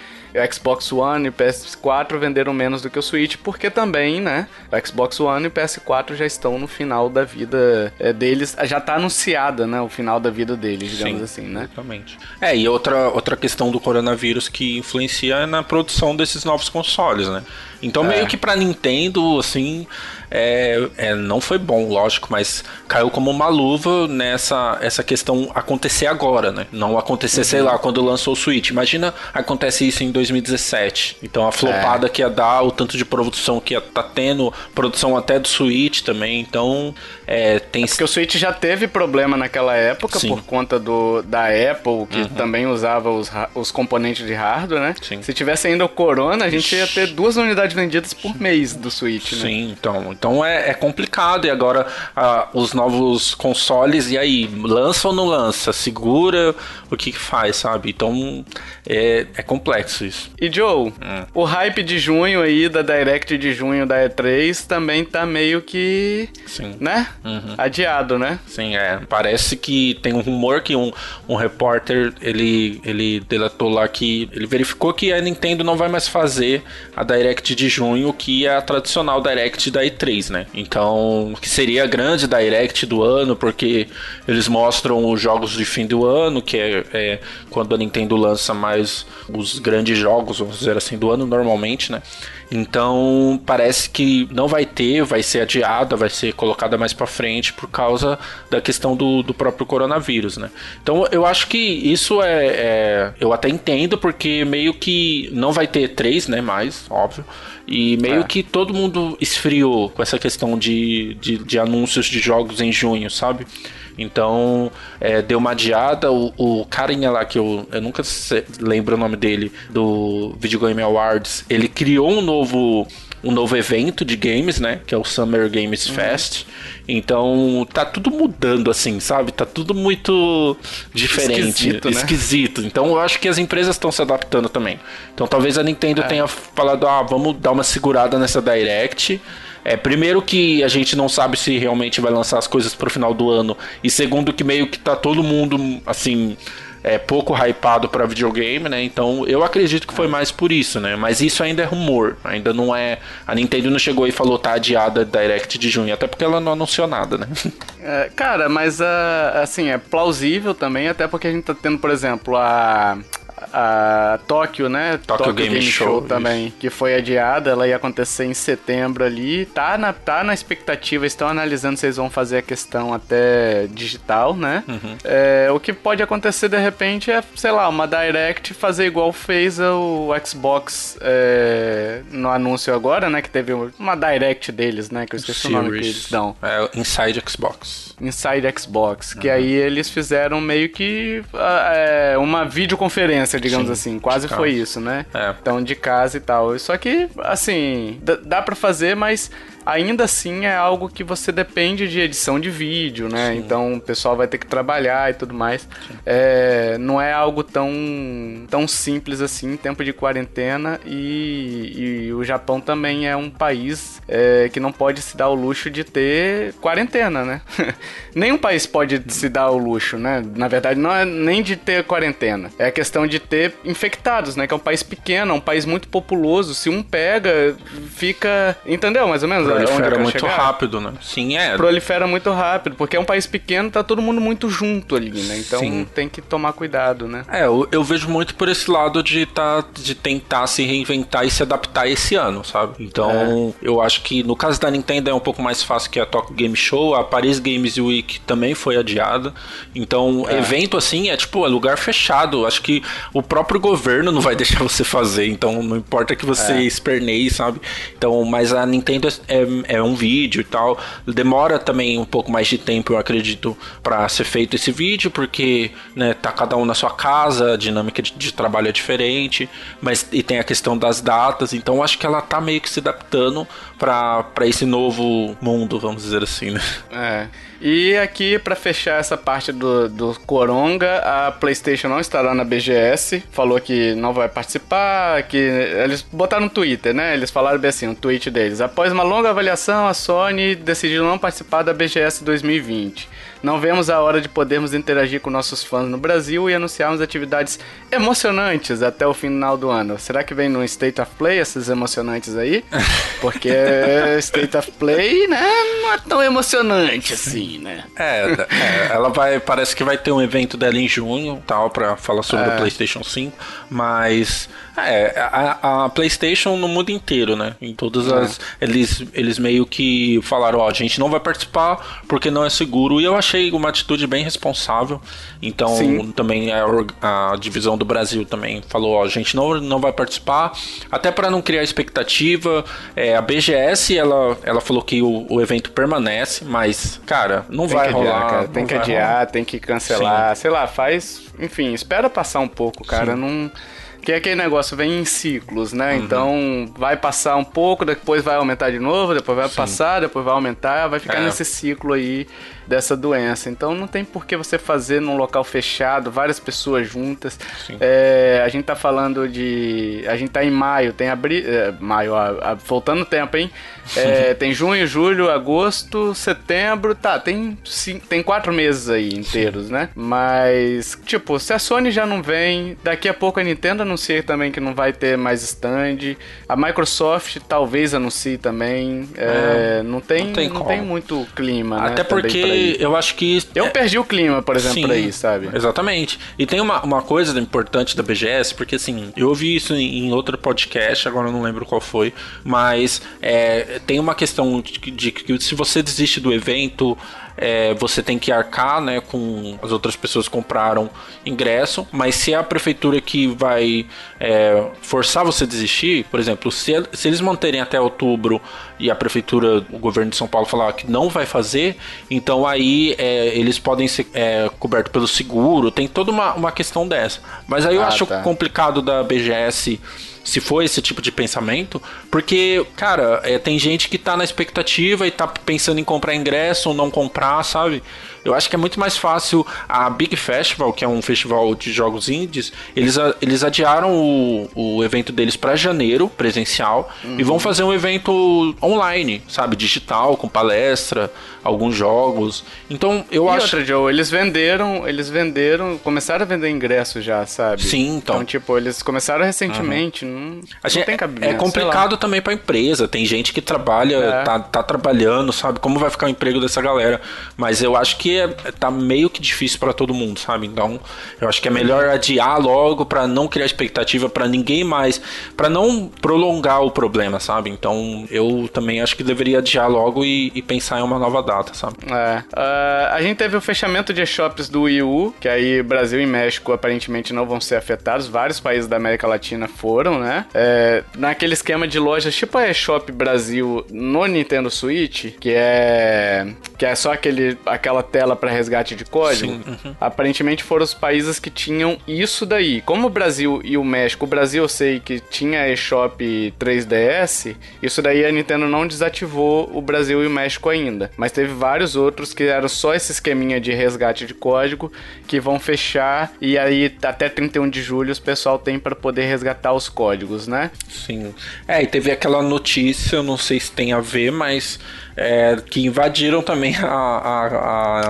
Xbox One e o PS4 venderam menos do que o Switch, porque também, né, o Xbox One e o PS4 já estão no final da vida é, deles, já tá anunciada, né, o final da vida deles, digamos Sim, assim, né? Exatamente. É, e outra, outra questão do coronavírus que influencia é na produção desses novos consoles, né? Então, é. meio que pra Nintendo, assim, é, é, não foi bom, lógico, mas caiu como uma luva nessa essa questão acontecer agora, né? Não acontecer, uhum. sei lá, quando lançou o Switch. Imagina acontece isso em 2017. Então a flopada é. que ia dar, o tanto de produção que ia tá tendo, produção até do Switch também. Então é, tem. É porque o Switch já teve problema naquela época Sim. por conta do, da Apple, que uhum. também usava os, os componentes de hardware, né? Sim. Se tivesse ainda o Corona, a gente ia ter duas unidades vendidas por mês do Switch, né? Sim, então, então é, é complicado. E agora ah, os novos consoles, e aí, lança ou não lança? Segura? O que, que faz, sabe? Então é, é complexo isso. E Joe, hum. o hype de junho aí, da Direct de junho da E3, também tá meio que. Sim. Né? Uhum. Adiado, né? Sim, é. Parece que tem um rumor que um, um repórter ele, ele delatou lá que ele verificou que a Nintendo não vai mais fazer a Direct de junho, que é a tradicional Direct da E3, né? Então, que seria a grande Direct do ano, porque eles mostram os jogos de fim do ano, que é, é quando a Nintendo lança mais os grandes jogos, vamos dizer assim, do ano normalmente, né? Então parece que não vai ter, vai ser adiada, vai ser colocada mais para frente por causa da questão do, do próprio coronavírus, né? Então eu acho que isso é, é, eu até entendo porque meio que não vai ter três, né? Mais óbvio. E meio é. que todo mundo esfriou com essa questão de, de, de anúncios de jogos em junho, sabe? Então, é, deu uma adiada. O, o carinha lá, que eu, eu nunca lembro o nome dele, do Video Game Awards, ele criou um novo um novo evento de games, né? Que é o Summer Games uhum. Fest. Então tá tudo mudando, assim, sabe? Tá tudo muito diferente, esquisito. Né? esquisito. Então eu acho que as empresas estão se adaptando também. Então talvez a Nintendo é. tenha falado, ah, vamos dar uma segurada nessa Direct. É, primeiro que a gente não sabe se realmente vai lançar as coisas pro final do ano. E segundo que meio que tá todo mundo, assim, é, pouco hypado para videogame, né? Então eu acredito que foi mais por isso, né? Mas isso ainda é rumor, ainda não é. A Nintendo não chegou e falou tá adiada Direct de junho, até porque ela não anunciou nada, né? *laughs* É, cara, mas uh, assim, é plausível também, até porque a gente tá tendo, por exemplo, a a Tóquio, né? Tóquio Game, Game, Show, Show também, isso. que foi adiada, ela ia acontecer em setembro ali. Tá na, tá na expectativa, estão analisando se eles vão fazer a questão até digital, né? Uhum. É, o que pode acontecer de repente é, sei lá, uma Direct fazer igual fez o Xbox é, no anúncio agora, né? Que teve uma Direct deles, né? Que eu esqueci Series. o nome que eles dão. É, Inside Xbox. Inside Xbox. Uhum. Que aí eles fizeram meio que é, uma videoconferência digamos Sim, assim. Quase foi isso, né? É. Então, de casa e tal. Só que, assim, dá para fazer, mas ainda assim é algo que você depende de edição de vídeo, né? Sim. Então o pessoal vai ter que trabalhar e tudo mais. É, não é algo tão, tão simples assim, tempo de quarentena. E, e o Japão também é um país é, que não pode se dar o luxo de ter quarentena, né? *laughs* Nenhum país pode se dar o luxo, né? Na verdade, não é nem de ter quarentena. É a questão de ter infectados, né? Que é um país pequeno, é um país muito populoso. Se um pega, fica. Entendeu? Mais ou menos? Prolifera muito chegar. rápido, né? Sim, é. Prolifera muito rápido, porque é um país pequeno, tá todo mundo muito junto ali, né? Então Sim. tem que tomar cuidado, né? É, eu, eu, vejo muito por esse lado de, tá, de tentar se reinventar e se adaptar esse ano, sabe? Então, é. eu acho que no caso da Nintendo é um pouco mais fácil que a Tokyo Game Show, a Paris Games Week também foi adiada. Então, é. evento assim é tipo, é lugar fechado. Acho que o próprio governo não vai *laughs* deixar você fazer, então não importa que você é. esperneie, sabe? Então, mas a Nintendo é é, é um vídeo e tal. Demora também um pouco mais de tempo, eu acredito, para ser feito esse vídeo, porque né, tá cada um na sua casa, a dinâmica de, de trabalho é diferente, mas e tem a questão das datas, então acho que ela tá meio que se adaptando para esse novo mundo, vamos dizer assim, né? É. E aqui, para fechar essa parte do, do Coronga, a PlayStation não estará na BGS. Falou que não vai participar, que eles botaram no Twitter, né? Eles falaram bem assim, no tweet deles. Após uma longa avaliação, a Sony decidiu não participar da BGS 2020. Não vemos a hora de podermos interagir com nossos fãs no Brasil e anunciarmos atividades emocionantes até o final do ano. Será que vem no State of Play esses emocionantes aí? *laughs* Porque State of Play, né, não é tão emocionante assim. né? É, é, ela vai. Parece que vai ter um evento dela em junho, tal, pra falar sobre é. o PlayStation 5. Mas. É, a, a, PlayStation no mundo inteiro, né? Em todas é. as. Eles, eles meio que falaram: ó, a gente não vai participar porque não é seguro. E eu achei uma atitude bem responsável. Então, Sim. também a, a, divisão do Brasil também falou: ó, a gente não, não vai participar, até para não criar expectativa. É, a BGS, ela, ela falou que o, o evento permanece, mas, cara, não tem vai rolar. Adiar, cara. Tem que adiar, rolar. tem que cancelar. Sim. Sei lá, faz. Enfim, espera passar um pouco, cara. Sim. Não. Que é aquele negócio, vem em ciclos, né? Uhum. Então vai passar um pouco, depois vai aumentar de novo, depois vai Sim. passar, depois vai aumentar, vai ficar é. nesse ciclo aí dessa doença. Então não tem por que você fazer num local fechado, várias pessoas juntas. É, a gente tá falando de. A gente tá em maio, tem abril. É, maio, a, a, voltando o tempo, hein? É, *laughs* tem junho, julho, agosto, setembro. Tá, tem, cinco, tem quatro meses aí inteiros, Sim. né? Mas, tipo, se a Sony já não vem, daqui a pouco a Nintendo anuncia também que não vai ter mais stand. A Microsoft talvez anuncie também. É, não tem, não tem, não tem muito clima, Até né? porque eu acho que. Eu é... perdi o clima, por exemplo, Sim, aí, sabe? Exatamente. E tem uma, uma coisa importante da BGS, porque assim, eu ouvi isso em, em outro podcast, agora eu não lembro qual foi, mas é, tem uma questão de que se você desiste do evento, é, você tem que arcar, né, com as outras pessoas que compraram ingresso, mas se é a prefeitura que vai é, forçar você a desistir, por exemplo, se, se eles manterem até outubro e a prefeitura, o governo de São Paulo falar que não vai fazer, então aí é, eles podem ser é, cobertos pelo seguro, tem toda uma, uma questão dessa. Mas aí eu ah, acho tá. complicado da BGS se for esse tipo de pensamento, porque, cara, é, tem gente que tá na expectativa e tá pensando em comprar ingresso ou não comprar, sabe? Eu acho que é muito mais fácil a Big Festival, que é um festival de jogos indies, eles, eles adiaram o, o evento deles para janeiro, presencial, uhum. e vão fazer um evento online, sabe? Digital, com palestra, alguns jogos. Então, eu e acho. Outra, Joe, eles venderam, eles venderam, começaram a vender ingresso já, sabe? Sim, então. Então, tipo, eles começaram recentemente. Uhum. Não, a gente, não tem cabimento. É complicado também pra empresa. Tem gente que trabalha, é. tá, tá trabalhando, sabe? Como vai ficar o emprego dessa galera? Mas eu acho que tá meio que difícil para todo mundo, sabe? Então, eu acho que é melhor adiar logo para não criar expectativa para ninguém mais, para não prolongar o problema, sabe? Então, eu também acho que deveria adiar logo e, e pensar em uma nova data, sabe? É. Uh, a gente teve o fechamento de shops do Wii U, que aí Brasil e México aparentemente não vão ser afetados. Vários países da América Latina foram, né? É, naquele esquema de lojas tipo a eShop Brasil no Nintendo Switch, que é que é só aquele, aquela tela para resgate de código. Uhum. Aparentemente foram os países que tinham isso daí. Como o Brasil e o México, o Brasil eu sei que tinha eShop 3DS, isso daí a Nintendo não desativou o Brasil e o México ainda. Mas teve vários outros que eram só esse esqueminha de resgate de código que vão fechar e aí até 31 de julho os pessoal tem para poder resgatar os códigos, né? Sim. É, e teve aquela notícia, eu não sei se tem a ver, mas é, que invadiram também a, a,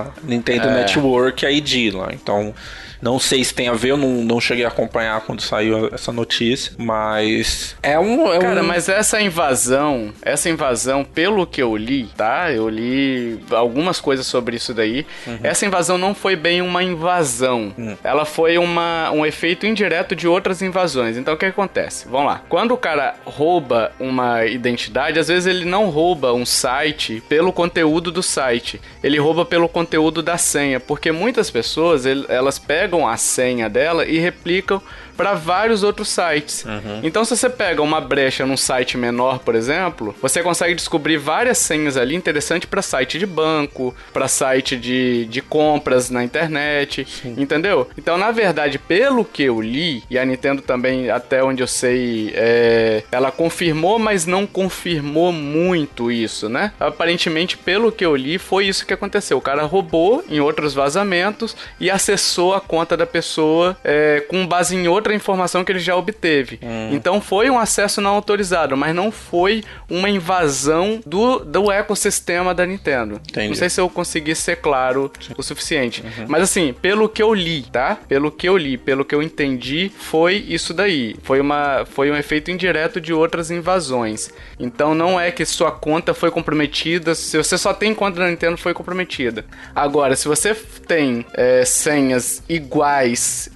a Nintendo é. Network, a ID lá. Então não sei se tem a ver, eu não, não cheguei a acompanhar quando saiu essa notícia, mas é um. É Cara, um... mas essa invasão, essa invasão, pelo que eu li, tá? Eu li algumas coisas sobre isso daí. Uhum. Essa invasão não foi bem uma invasão. Uhum. Ela foi uma, um efeito indireto de outras invasões. Então o que acontece? Vamos lá. Quando o cara rouba uma identidade, às vezes ele não rouba um site pelo conteúdo do site. Ele rouba pelo conteúdo da senha. Porque muitas pessoas, elas pegam pegam a senha dela e replicam para vários outros sites. Uhum. Então, se você pega uma brecha num site menor, por exemplo, você consegue descobrir várias senhas ali interessantes para site de banco, para site de, de compras na internet, Sim. entendeu? Então, na verdade, pelo que eu li, e a Nintendo também, até onde eu sei, é, ela confirmou, mas não confirmou muito isso, né? Aparentemente, pelo que eu li, foi isso que aconteceu. O cara roubou em outros vazamentos e acessou a conta da pessoa é, com base em outra outra informação que ele já obteve. Hum. Então foi um acesso não autorizado, mas não foi uma invasão do, do ecossistema da Nintendo. Entendi. Não sei se eu consegui ser claro Sim. o suficiente. Uhum. Mas assim, pelo que eu li, tá? Pelo que eu li, pelo que eu entendi, foi isso daí. Foi, uma, foi um efeito indireto de outras invasões. Então não é que sua conta foi comprometida. Se você só tem conta da Nintendo, foi comprometida. Agora, se você tem é, senhas iguais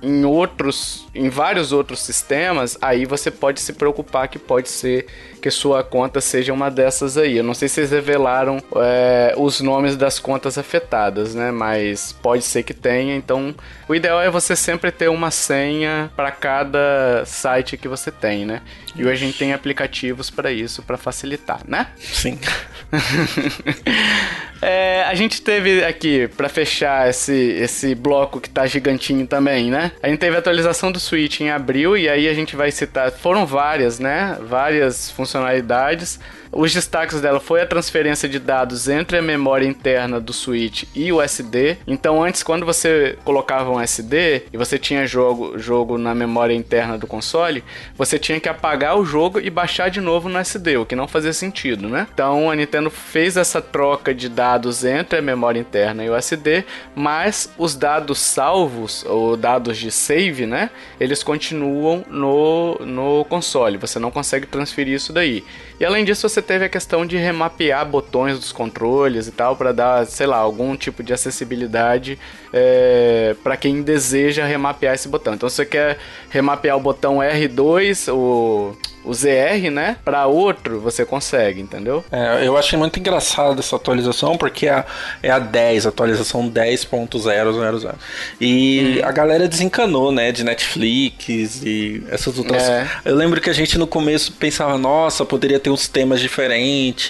em outros, em vários outros sistemas, aí você pode se preocupar que pode ser que sua conta seja uma dessas aí. Eu não sei se eles revelaram é, os nomes das contas afetadas, né? Mas pode ser que tenha. Então, o ideal é você sempre ter uma senha para cada site que você tem, né? E hoje a gente tem aplicativos para isso, para facilitar, né? Sim. *laughs* é, a gente teve aqui, para fechar esse, esse bloco que tá gigantinho também, né? A gente teve a atualização do Switch em abril e aí a gente vai citar. Foram várias, né? Várias funcionalidades. Os destaques dela foi a transferência de dados entre a memória interna do Switch e o SD. Então, antes, quando você colocava um SD e você tinha jogo, jogo na memória interna do console, você tinha que apagar o jogo e baixar de novo no SD, o que não fazia sentido, né? Então, a Nintendo fez essa troca de dados entre a memória interna e o SD, mas os dados salvos, ou dados de save, né? Eles continuam no, no console. Você não consegue transferir isso daí. E além disso, você teve a questão de remapear botões dos controles e tal, para dar, sei lá, algum tipo de acessibilidade é, para quem deseja remapear esse botão. Então, se você quer remapear o botão R2, o o ZR, né, para outro, você consegue, entendeu? É, eu achei muito engraçado essa atualização, porque é a, é a 10, atualização 10.000. E hum. a galera desencanou, né, de Netflix e essas outras. É. Eu lembro que a gente no começo pensava, nossa, poderia ter uns temas diferentes,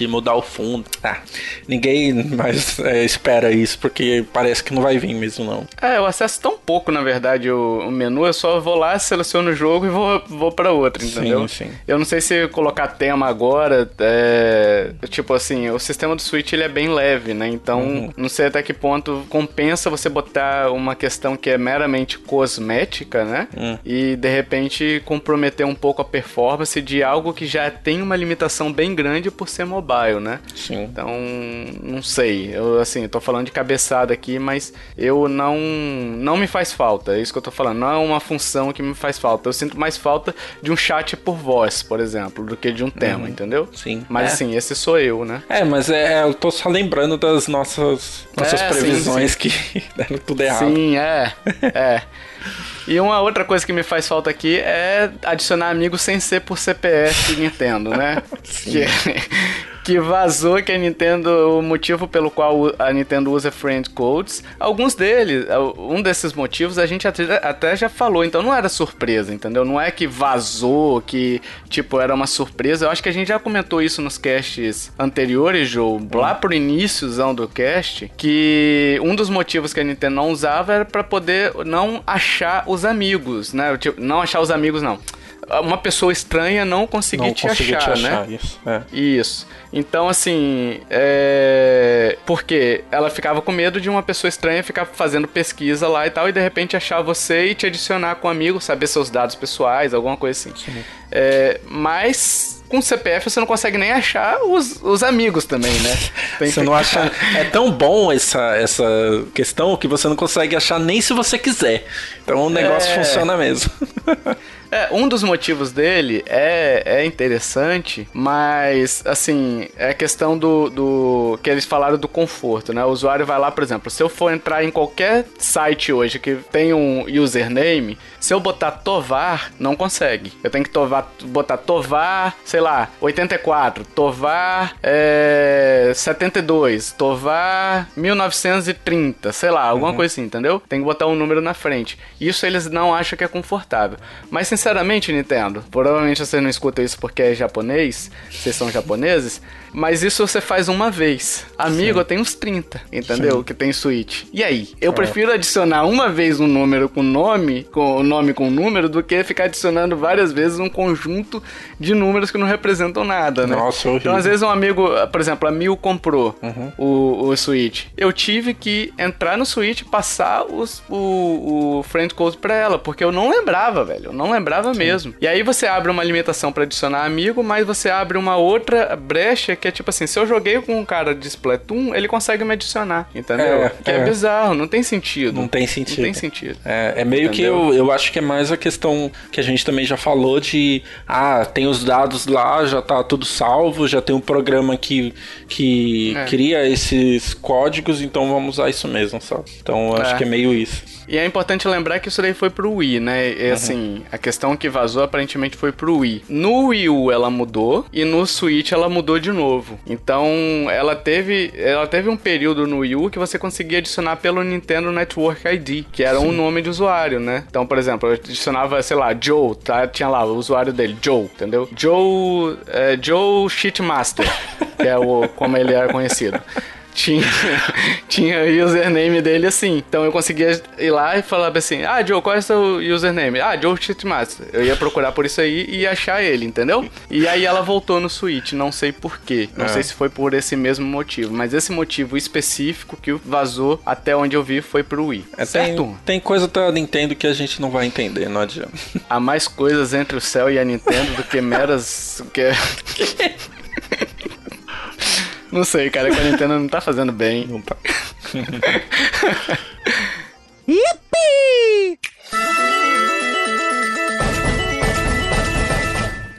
mudar o fundo. Ah, ninguém mais é, espera isso, porque parece que não vai vir mesmo, não. É, eu acesso tão pouco, na verdade, o, o menu, eu só vou lá, seleciono o jogo e vou, vou para outro, entendeu? Sim, sim. Eu não sei se colocar tema agora, é, tipo assim, o sistema do Switch ele é bem leve, né? Então, uhum. não sei até que ponto compensa você botar uma questão que é meramente cosmética, né? Uhum. E de repente comprometer um pouco a performance de algo que já tem uma limitação bem grande por ser mobile, né? Sim. Então, não sei. Eu assim, tô falando de cabeçada aqui, mas eu não não me faz falta. É isso que eu tô falando. Não é uma função que me faz falta. Eu sinto mais falta de um chat por voz por exemplo, do que de um tema, uhum. entendeu? Sim. Mas é. assim, esse sou eu, né? É, mas é, eu tô só lembrando das nossas, nossas é, previsões sim, sim. que *laughs* deram tudo errado. Sim, é. é. *laughs* E uma outra coisa que me faz falta aqui é adicionar amigos sem ser por CPF Nintendo, né? *laughs* Sim. Que, que vazou que a Nintendo, o motivo pelo qual a Nintendo usa friend codes, alguns deles, um desses motivos a gente até já falou, então não era surpresa, entendeu? Não é que vazou, que tipo era uma surpresa. Eu acho que a gente já comentou isso nos casts anteriores, Joe, lá pro iníciozão do cast, que um dos motivos que a Nintendo não usava era para poder não achar os amigos, né? Tipo, não achar os amigos não uma pessoa estranha não conseguir te, achar, te achar, né? Isso. É. isso. Então, assim, é... porque ela ficava com medo de uma pessoa estranha ficar fazendo pesquisa lá e tal, e de repente achar você e te adicionar com um amigo, saber seus dados pessoais, alguma coisa assim. É... Mas com CPF você não consegue nem achar os, os amigos também, né? Tem você que... não acha. É tão bom essa, essa questão que você não consegue achar nem se você quiser. Então o negócio é... funciona mesmo. *laughs* É, um dos motivos dele é, é interessante, mas, assim, é a questão do, do. que eles falaram do conforto, né? O usuário vai lá, por exemplo, se eu for entrar em qualquer site hoje que tem um username, se eu botar Tovar, não consegue. Eu tenho que tovar, botar Tovar, sei lá, 84, Tovar é, 72, Tovar 1930, sei lá, alguma uhum. coisa assim, entendeu? Tem que botar um número na frente. Isso eles não acham que é confortável. Mas sinceramente, Nintendo, provavelmente você não escuta isso porque é japonês, vocês são japoneses, mas isso você faz uma vez. Amigo, Sim. eu tenho uns 30, entendeu? Sim. Que tem Switch. E aí? Eu é. prefiro adicionar uma vez um número com nome, com nome com número, do que ficar adicionando várias vezes um conjunto de números que não representam nada, né? Nossa, horrível. Então, às vezes, um amigo, por exemplo, a Mil comprou uhum. o, o Switch. Eu tive que entrar no Switch e passar os, o, o friend code pra ela, porque eu não lembrava, velho. Eu não lembrava Sim. mesmo. E aí você abre uma limitação para adicionar amigo, mas você abre uma outra brecha que é tipo assim, se eu joguei com um cara de Splatoon, ele consegue me adicionar, entendeu? É, que é. é bizarro, não tem sentido. Não tem sentido. Não tem sentido. É, é meio entendeu? que eu, eu acho que é mais a questão que a gente também já falou de, ah, tem os dados lá, já tá tudo salvo, já tem um programa que, que é. cria esses códigos, então vamos usar isso mesmo, sabe? Então eu acho é. que é meio isso. E é importante lembrar que isso daí foi pro Wii, né? E, uhum. assim, a questão que vazou aparentemente foi pro Wii. No Wii U ela mudou e no Switch ela mudou de novo. Então, ela teve, ela teve um período no Wii U que você conseguia adicionar pelo Nintendo Network ID, que era Sim. um nome de usuário, né? Então, por exemplo, eu adicionava, sei lá, Joe, tá? Tinha lá o usuário dele, Joe, entendeu? Joe, é, Joe Shitmaster, que é o como ele era conhecido *laughs* tinha, *laughs* tinha o username dele assim. Então eu conseguia ir lá e falar assim: Ah, Joe, qual é o seu username? Ah, Joe Cheatmaster. Eu ia procurar por isso aí e achar ele, entendeu? E aí ela voltou no Switch, não sei porquê. Não é. sei se foi por esse mesmo motivo, mas esse motivo específico que vazou até onde eu vi foi pro Wii. É, certo? Tem, tem coisa da Nintendo que a gente não vai entender, não adianta. Há mais coisas entre o céu e a Nintendo do que meras. que... *laughs* Não sei, cara, a Nintendo não tá fazendo bem. Não tá. *laughs* Yippee!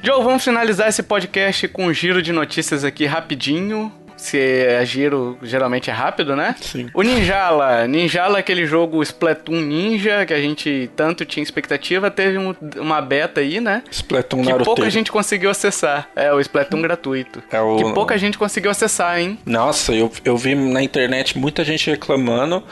Joe, vamos finalizar esse podcast com um giro de notícias aqui rapidinho se é giro, geralmente é rápido, né? Sim. O Ninjala. Ninjala, aquele jogo Splatoon Ninja, que a gente tanto tinha expectativa, teve um, uma beta aí, né? Splatoon Que pouca gente conseguiu acessar. É, o Splatoon gratuito. É o... Que pouca gente conseguiu acessar, hein? Nossa, eu, eu vi na internet muita gente reclamando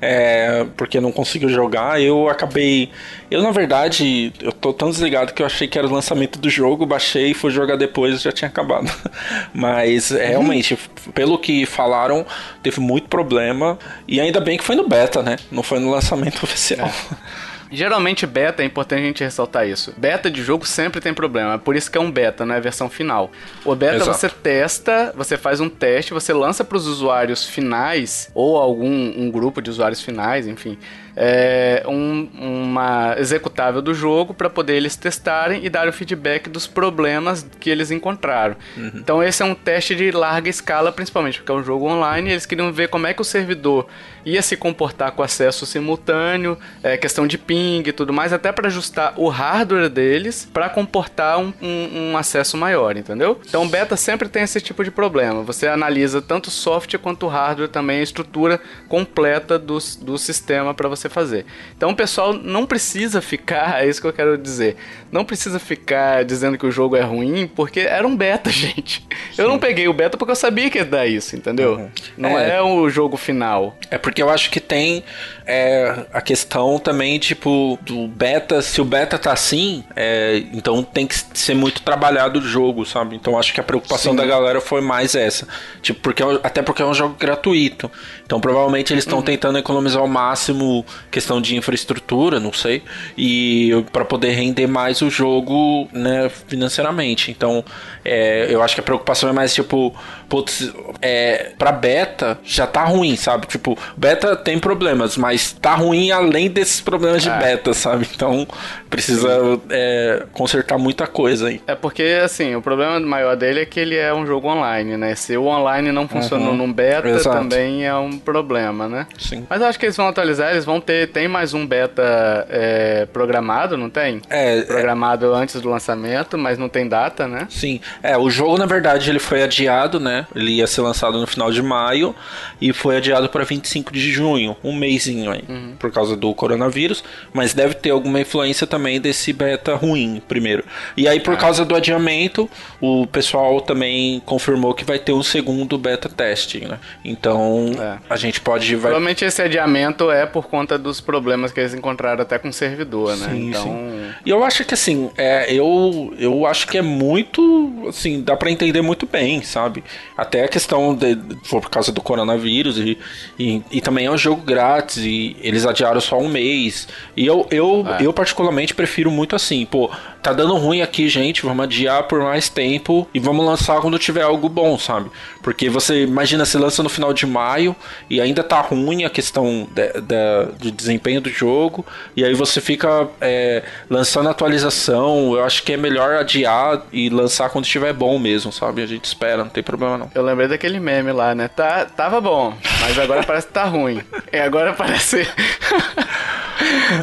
é, porque não conseguiu jogar. Eu acabei. Eu, na verdade, eu tô tão desligado que eu achei que era o lançamento do jogo, baixei, fui jogar depois e já tinha acabado. *laughs* Mas é, realmente, pelo que falaram, teve muito problema. E ainda bem que foi no beta, né? Não foi no lançamento *laughs* oficial. É. Geralmente beta, é importante a gente ressaltar isso. Beta de jogo sempre tem problema, é por isso que é um beta, não é a versão final. O beta Exato. você testa, você faz um teste, você lança para os usuários finais ou algum um grupo de usuários finais, enfim, é, um, uma executável do jogo para poder eles testarem e dar o feedback dos problemas que eles encontraram. Uhum. Então esse é um teste de larga escala, principalmente porque é um jogo online. eles queriam ver como é que o servidor ia se comportar com acesso simultâneo, é, questão de ping e tudo mais, até para ajustar o hardware deles para comportar um, um, um, acesso maior, entendeu? Então beta sempre tem esse tipo de problema. Você analisa tanto o software quanto o hardware também, a estrutura completa do, do sistema para você fazer. Então o pessoal não precisa ficar, *laughs* é isso que eu quero dizer, não precisa ficar dizendo que o jogo é ruim, porque era um beta, *laughs* gente. Sim. Eu não peguei o beta porque eu sabia que ia dar isso, entendeu? Uhum. Não é, é o jogo final. É porque eu acho que tem é, a questão também, tipo, do beta, se o beta tá assim, é, então tem que ser muito trabalhado o jogo, sabe? Então acho que a preocupação Sim. da galera foi mais essa. Tipo, porque, é até porque é um jogo gratuito. Então provavelmente eles estão uhum. tentando economizar ao máximo questão de infraestrutura, não sei, e para poder render mais o jogo, né, financeiramente. Então, é, eu acho que a preocupação é mais tipo, putz, é, pra beta já tá ruim, sabe? Tipo, beta tem problemas, mas tá ruim além desses problemas de é. beta, sabe? Então, precisa é, consertar muita coisa aí. É porque, assim, o problema maior dele é que ele é um jogo online, né? Se o online não funcionou uhum. num beta, Exato. também é um problema, né? Sim. Mas eu acho que eles vão atualizar, eles vão ter, tem mais um beta é, programado, não tem? É. Programado antes do lançamento, mas não tem data, né? Sim. É, o jogo, na verdade, ele foi adiado, né? Ele ia ser lançado no final de maio e foi adiado para 25 de junho, um mêsinho aí, uhum. por causa do coronavírus. mas deve ter alguma influência também desse beta ruim, primeiro. E aí, por ah. causa do adiamento, o pessoal também confirmou que vai ter um segundo beta testing, né? Então, é. a gente pode... Vai... Provavelmente esse adiamento é por conta dos problemas que eles encontraram até com o servidor, né? Sim, então... Sim. E eu acho que, assim, é, eu, eu acho que é muito, assim, dá para entender muito bem, sabe? Até a questão de, por causa do coronavírus e, e, e também é um jogo grátis e eles adiaram só um mês. E eu, eu, é. eu particularmente prefiro muito assim, pô, tá dando ruim aqui, gente, vamos adiar por mais tempo e vamos lançar quando tiver algo bom, sabe? Porque você imagina, se lança no final de maio e ainda tá ruim a questão de, de, de desempenho do jogo, e aí você fica é, lançando atualização. Eu acho que é melhor adiar e lançar quando estiver bom mesmo, sabe? A gente espera, não tem problema não. Eu lembrei daquele meme lá, né? Tá, tava bom, mas agora parece que tá ruim. E agora parece.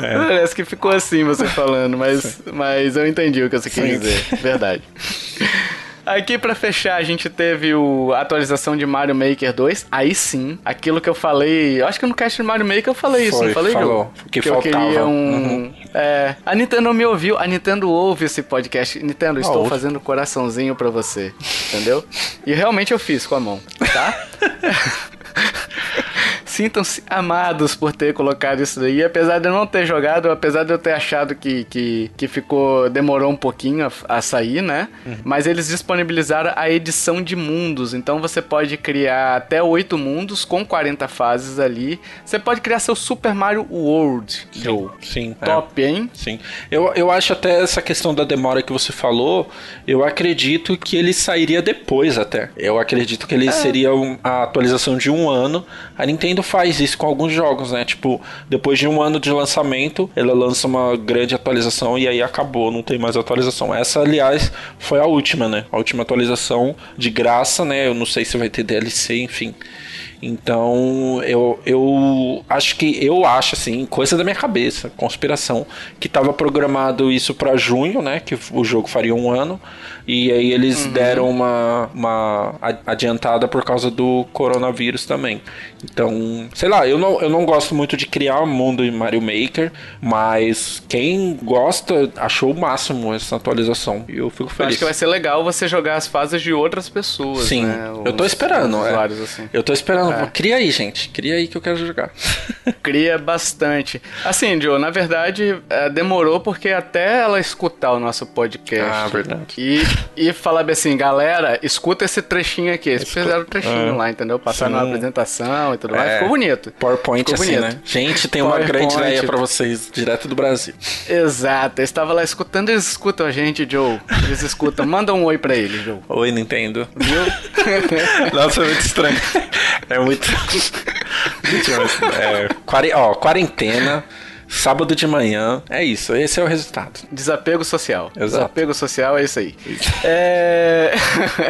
É. *laughs* Parece que ficou assim você falando, mas, mas eu entendi o que você quis dizer. Verdade. *laughs* Aqui para fechar, a gente teve o, a atualização de Mario Maker 2. Aí sim, aquilo que eu falei. Eu acho que no cast de Mario Maker eu falei isso, Foi, não falei, falou, Que, que eu queria um. Uhum. É, a Nintendo me ouviu, a Nintendo ouve esse podcast. Nintendo, estou ouve. fazendo coraçãozinho para você. Entendeu? E realmente eu fiz com a mão, tá? *laughs* sintam-se amados por ter colocado isso daí. Apesar de eu não ter jogado, apesar de eu ter achado que, que, que ficou. demorou um pouquinho a, a sair, né? Uhum. Mas eles disponibilizaram a edição de mundos. Então você pode criar até oito mundos com 40 fases ali. Você pode criar seu Super Mario World. Sim, sim top, é. hein? Sim. Eu, eu acho até essa questão da demora que você falou, eu acredito que ele sairia depois até. Eu acredito que ele é. seria um, a atualização de um ano. A Nintendo faz isso com alguns jogos, né? Tipo, depois de um ano de lançamento, ela lança uma grande atualização e aí acabou, não tem mais atualização. Essa, aliás, foi a última, né? A última atualização de graça, né? Eu não sei se vai ter DLC, enfim. Então, eu, eu acho que eu acho assim, coisa da minha cabeça, conspiração, que estava programado isso para junho, né, que o jogo faria um ano, e aí eles uhum. deram uma, uma adiantada por causa do coronavírus também. Então, sei lá, eu não, eu não gosto muito de criar um mundo em Mario Maker, mas quem gosta achou o máximo essa atualização. E eu fico feliz. Eu acho que vai ser legal você jogar as fases de outras pessoas. Sim, né? eu tô esperando. É. Assim. Eu tô esperando. É. Cria aí, gente. Cria aí que eu quero jogar. *laughs* Cria bastante. Assim, Joe, na verdade, é, demorou porque até ela escutar o nosso podcast. Ah, verdade. E, e falar assim, galera, escuta esse trechinho aqui. Eles fizeram o trechinho ah, lá, entendeu? Passaram na apresentação e tudo mais. É, Ficou bonito. PowerPoint Ficou assim, bonito. né? Gente, tem uma grande ideia pra vocês, direto do Brasil. Exato. Eu estava lá escutando, eles escutam a gente, Joe. Eles escutam. *laughs* Manda um oi pra eles, Joe. Oi, Nintendo. Viu? *laughs* Nossa, é muito estranho. É muito... *laughs* Gente, é, ó, quarentena... Sábado de manhã, é isso, esse é o resultado. Desapego social. Exato. Desapego social é isso aí. É...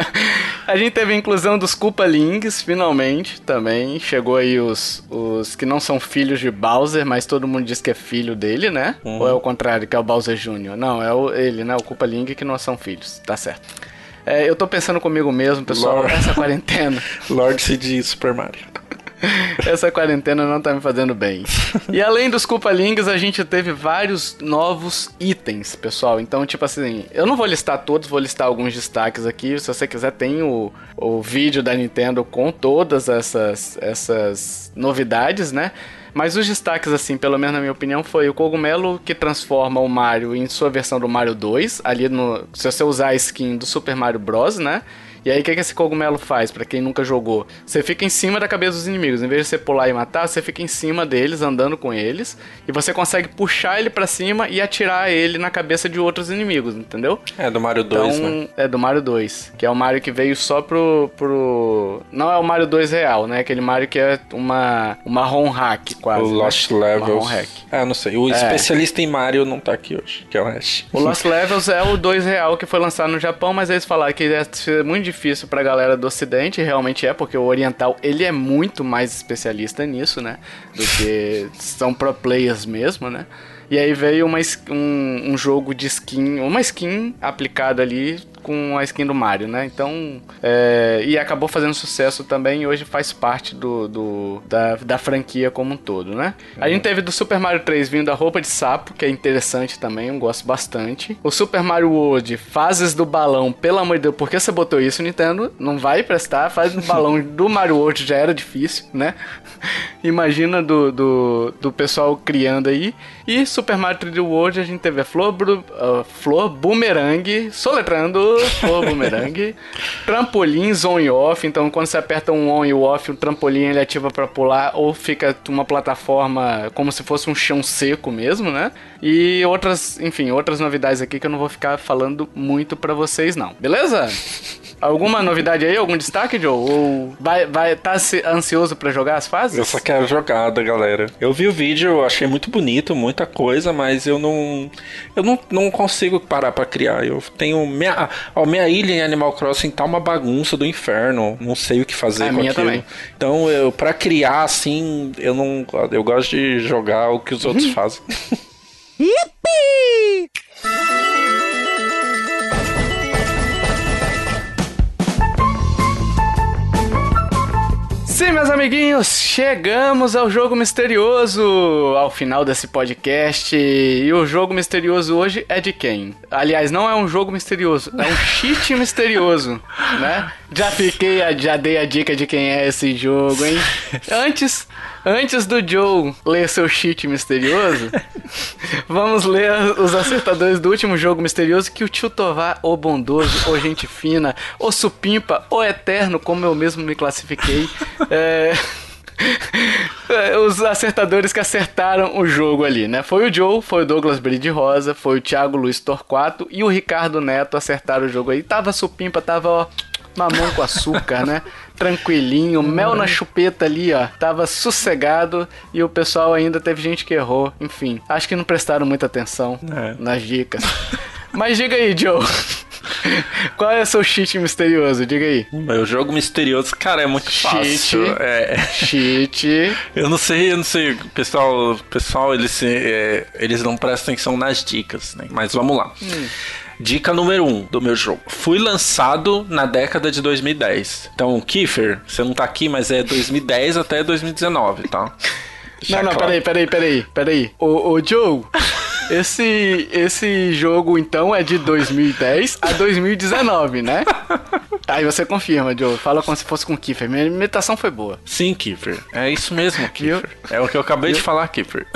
*laughs* a gente teve a inclusão dos Koopalings, finalmente, também. Chegou aí os, os que não são filhos de Bowser, mas todo mundo diz que é filho dele, né? Uhum. Ou é o contrário, que é o Bowser Jr.? Não, é o, ele, né? O Koopaling que não são filhos, tá certo. É, eu tô pensando comigo mesmo, pessoal, Lord... essa quarentena. *laughs* Lord CD Super Mario. *laughs* Essa quarentena não tá me fazendo bem. E além dos Culpalingas, a gente teve vários novos itens, pessoal. Então, tipo assim, eu não vou listar todos, vou listar alguns destaques aqui. Se você quiser, tem o, o vídeo da Nintendo com todas essas, essas novidades, né? Mas os destaques, assim, pelo menos na minha opinião, foi o cogumelo que transforma o Mario em sua versão do Mario 2, ali no. Se você usar a skin do Super Mario Bros, né? E aí o que, que esse cogumelo faz, para quem nunca jogou? Você fica em cima da cabeça dos inimigos. Em vez de você pular e matar, você fica em cima deles, andando com eles. E você consegue puxar ele para cima e atirar ele na cabeça de outros inimigos, entendeu? É do Mario 2, então, né? É do Mario 2. Que é o Mario que veio só pro. pro... Não é o Mario 2 real, né? Aquele Mario que é uma, uma ROM hack, quase. O né? Lost? Levels. Uma hack. Ah, não sei. O é. especialista em Mario não tá aqui hoje, que é o Ash. O Lost Levels é o 2 real que foi lançado no Japão, mas eles falaram que é muito difícil pra galera do ocidente, realmente é, porque o oriental, ele é muito mais especialista nisso, né? Do que são pro players mesmo, né? E aí veio uma, um, um jogo de skin, uma skin aplicada ali com a skin do Mario, né? Então, é, e acabou fazendo sucesso também e hoje faz parte do, do da, da franquia como um todo, né? Uhum. A gente teve do Super Mario 3 vindo a roupa de sapo, que é interessante também, eu gosto bastante. O Super Mario World, fases do balão, pelo amor de Deus, por que você botou isso, Nintendo? Não vai prestar, fase do balão *laughs* do Mario World já era difícil, né? Imagina do, do, do pessoal criando aí. E Super Mario 3D World a gente teve a Flor, uh, Flor Boomerang, soletrando Flor Boomerang, *laughs* trampolins on e off, então quando você aperta um on e off, o trampolim ele ativa para pular ou fica uma plataforma como se fosse um chão seco mesmo, né? E outras, enfim, outras novidades aqui que eu não vou ficar falando muito para vocês não. Beleza? *laughs* Alguma novidade aí? Algum destaque, Joe? Ou vai, vai tá ansioso para jogar as fases? Eu só quero jogada, galera. Eu vi o vídeo, achei muito bonito, muita coisa, mas eu não eu não, não consigo parar para criar. Eu tenho minha, ó, minha ilha em Animal Crossing tá uma bagunça do inferno. Não sei o que fazer a com minha aquilo. Também. Então, eu para criar assim, eu não eu gosto de jogar o que os outros fazem. *laughs* Yippee! Sim, meus amiguinhos, chegamos ao jogo misterioso, ao final desse podcast. E o jogo misterioso hoje é de quem? Aliás, não é um jogo misterioso, é um *laughs* cheat misterioso, né? Já fiquei, já dei a dica de quem é esse jogo, hein? *laughs* Antes, Antes do Joe ler seu cheat misterioso, *laughs* vamos ler os acertadores do último jogo misterioso que o tio Tovar, o bondoso, o gente fina, o supimpa, o eterno, como eu mesmo me classifiquei, *laughs* é... os acertadores que acertaram o jogo ali, né? Foi o Joe, foi o Douglas Bride Rosa, foi o Thiago Luiz Torquato e o Ricardo Neto acertaram o jogo aí. Tava supimpa, tava, ó, mamão com açúcar, né? *laughs* Tranquilinho, mel na chupeta ali, ó. Tava sossegado e o pessoal ainda teve gente que errou. Enfim, acho que não prestaram muita atenção é. nas dicas. Mas diga aí, Joe. *laughs* Qual é o seu cheat misterioso? Diga aí. Meu jogo misterioso, cara, é muito cheat, fácil. É. Cheat. *laughs* Eu não sei, eu não sei. Pessoal, pessoal eles, é, eles não prestam atenção nas dicas, né? Mas vamos lá. Hum. Dica número 1 um do meu jogo. Fui lançado na década de 2010. Então, Kiefer, você não tá aqui, mas é 2010 até 2019, tá? não, não, peraí, peraí, peraí, peraí. Ô, ô Joe, esse, esse jogo, então, é de 2010 a 2019, né? *laughs* Aí você confirma, Joe. Fala como se fosse com o Kiefer. Minha imitação foi boa. Sim, Kiefer. É isso mesmo, Kiefer. É o que eu acabei de falar, Kiefer.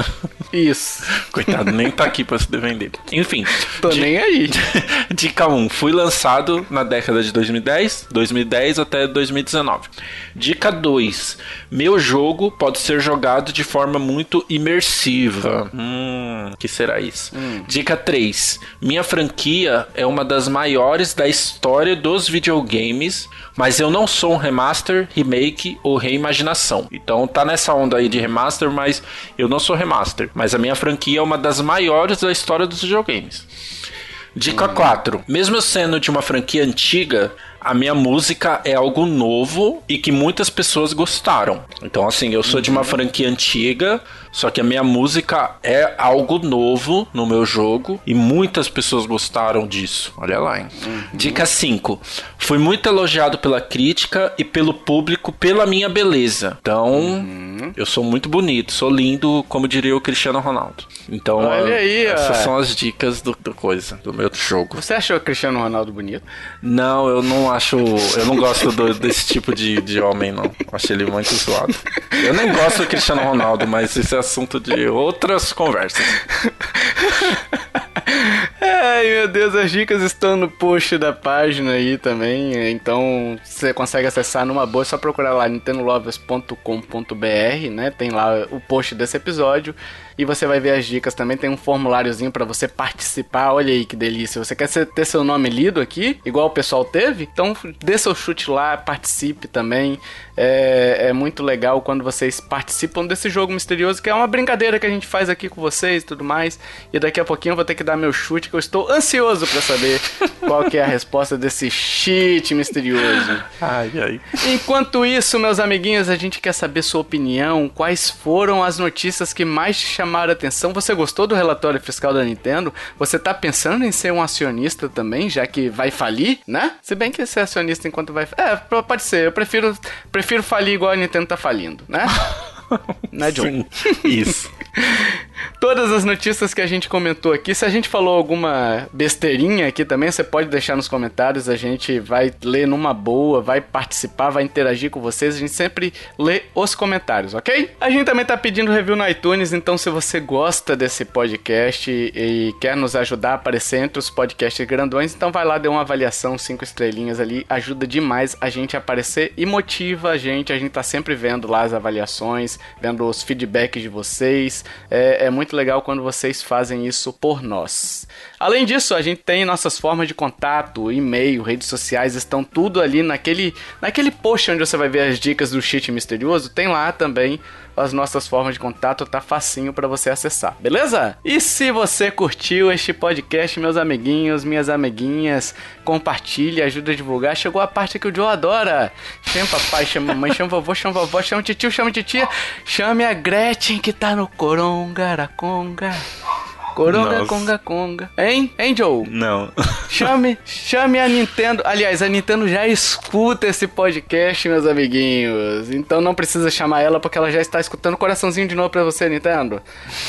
Isso. *laughs* Coitado, nem tá aqui pra se defender. Enfim. Tô de... nem aí. *laughs* Dica 1. Fui lançado na década de 2010, 2010 até 2019. Dica 2. Meu jogo pode ser jogado de forma muito imersiva. Hum, que será isso? Hum. Dica 3. Minha franquia é uma das maiores da história dos videogames, mas eu não sou um remaster, remake ou reimaginação. Então tá nessa onda aí de remaster, mas eu não sou remaster. Mas a minha franquia é uma das maiores da história dos videogames. Dica hum. 4. Mesmo sendo de uma franquia antiga, a minha música é algo novo e que muitas pessoas gostaram. Então, assim, eu sou de uma uhum. franquia antiga, só que a minha música é algo novo no meu jogo e muitas pessoas gostaram disso. Olha lá, hein? Uhum. Dica 5. Fui muito elogiado pela crítica e pelo público pela minha beleza. Então, uhum. eu sou muito bonito, sou lindo, como diria o Cristiano Ronaldo. Então, Olha aí, essas ó. são as dicas do, do, coisa, do meu jogo. Você achou o Cristiano Ronaldo bonito? Não, eu não acho. Eu não gosto do, desse tipo de, de homem, não. Acho ele muito zoado. Eu nem gosto do Cristiano Ronaldo, mas esse é assunto de outras conversas. Ai meu Deus, as dicas estão no post da página aí também. Então você consegue acessar numa boa, é só procurar lá nintendolovers.com.br, né? Tem lá o post desse episódio e você vai ver as dicas também. Tem um formuláriozinho para você participar. Olha aí que delícia. Você quer ter seu nome lido aqui, igual o pessoal teve? Então dê seu chute lá, participe também. É, é, muito legal quando vocês participam desse jogo misterioso, que é uma brincadeira que a gente faz aqui com vocês e tudo mais. E daqui a pouquinho eu vou ter que dar meu chute, que eu estou ansioso para saber qual que é a resposta desse cheat misterioso. Ai, ai. Enquanto isso, meus amiguinhos, a gente quer saber sua opinião. Quais foram as notícias que mais te chamaram chamaram a atenção. Você gostou do relatório fiscal da Nintendo? Você tá pensando em ser um acionista também, já que vai falir, né? Se bem que ser acionista enquanto vai. É, pode ser. Eu prefiro, prefiro falir igual a Nintendo tá falindo, né? *laughs* né, John? Sim, isso. *laughs* Todas as notícias que a gente comentou aqui, se a gente falou alguma besteirinha aqui também, você pode deixar nos comentários, a gente vai ler numa boa, vai participar, vai interagir com vocês, a gente sempre lê os comentários, ok? A gente também tá pedindo review no iTunes, então se você gosta desse podcast e quer nos ajudar a aparecer entre os podcasts grandões, então vai lá, dê uma avaliação, cinco estrelinhas ali, ajuda demais a gente a aparecer e motiva a gente, a gente tá sempre vendo lá as avaliações, vendo os feedbacks de vocês, é, é muito legal quando vocês fazem isso por nós. Além disso, a gente tem nossas formas de contato, e-mail, redes sociais, estão tudo ali naquele, naquele post onde você vai ver as dicas do cheat misterioso. Tem lá também as nossas formas de contato, tá facinho para você acessar, beleza? E se você curtiu este podcast, meus amiguinhos, minhas amiguinhas, compartilhe, ajuda a divulgar. Chegou a parte que o Joe adora. Chama papai, chama mamãe, chama vovô, chama vovó, chama tio, chama titia, chame a Gretchen que tá no Coronga, Conga. Coronga, Nossa. conga, conga. Hein? Hein, Joe? Não. *laughs* Chame, chame a Nintendo. Aliás, a Nintendo já escuta esse podcast, meus amiguinhos. Então não precisa chamar ela porque ela já está escutando. Coraçãozinho de novo pra você, Nintendo.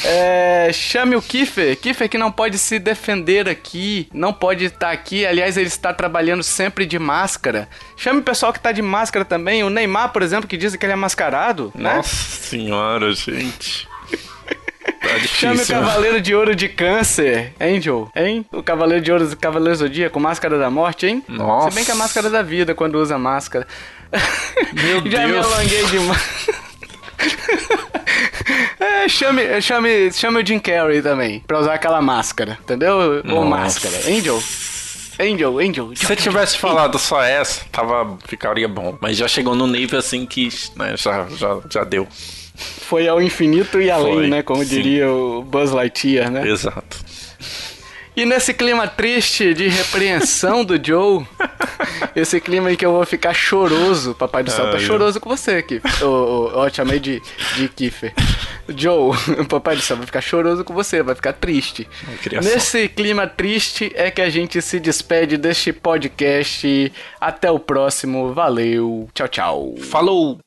É, chame o Kiffer. Kiffer que não pode se defender aqui. Não pode estar aqui. Aliás, ele está trabalhando sempre de máscara. Chame o pessoal que está de máscara também. O Neymar, por exemplo, que diz que ele é mascarado. Né? Nossa senhora, gente. Tá Chame o Cavaleiro de Ouro de Câncer, Angel, hein? O Cavaleiro de Ouro, o Cavaleiro Zodíaco, Máscara da Morte, hein? Nossa. Se bem que a Máscara da Vida, quando usa máscara. Meu *laughs* Já Deus. me alonguei demais. *laughs* É, chame, chame, chame o Jim Carrey também, pra usar aquela máscara, entendeu? Nossa. Ou máscara. Angel. Angel, Angel. Se você tivesse falado só essa, tava, ficaria bom. Mas já chegou no nível assim que né, já, já, já deu. Foi ao infinito e além, Foi, né? Como sim. diria o Buzz Lightyear, né? Exato. E nesse clima triste de repreensão do Joe, *laughs* esse clima em que eu vou ficar choroso, Papai do Céu tá choroso com você aqui. Ó, eu chamei de, de Kiffer. Joe, o *laughs* Papai do Céu vai ficar choroso com você, vai ficar triste. Nesse clima triste é que a gente se despede deste podcast. Até o próximo. Valeu. Tchau, tchau. Falou!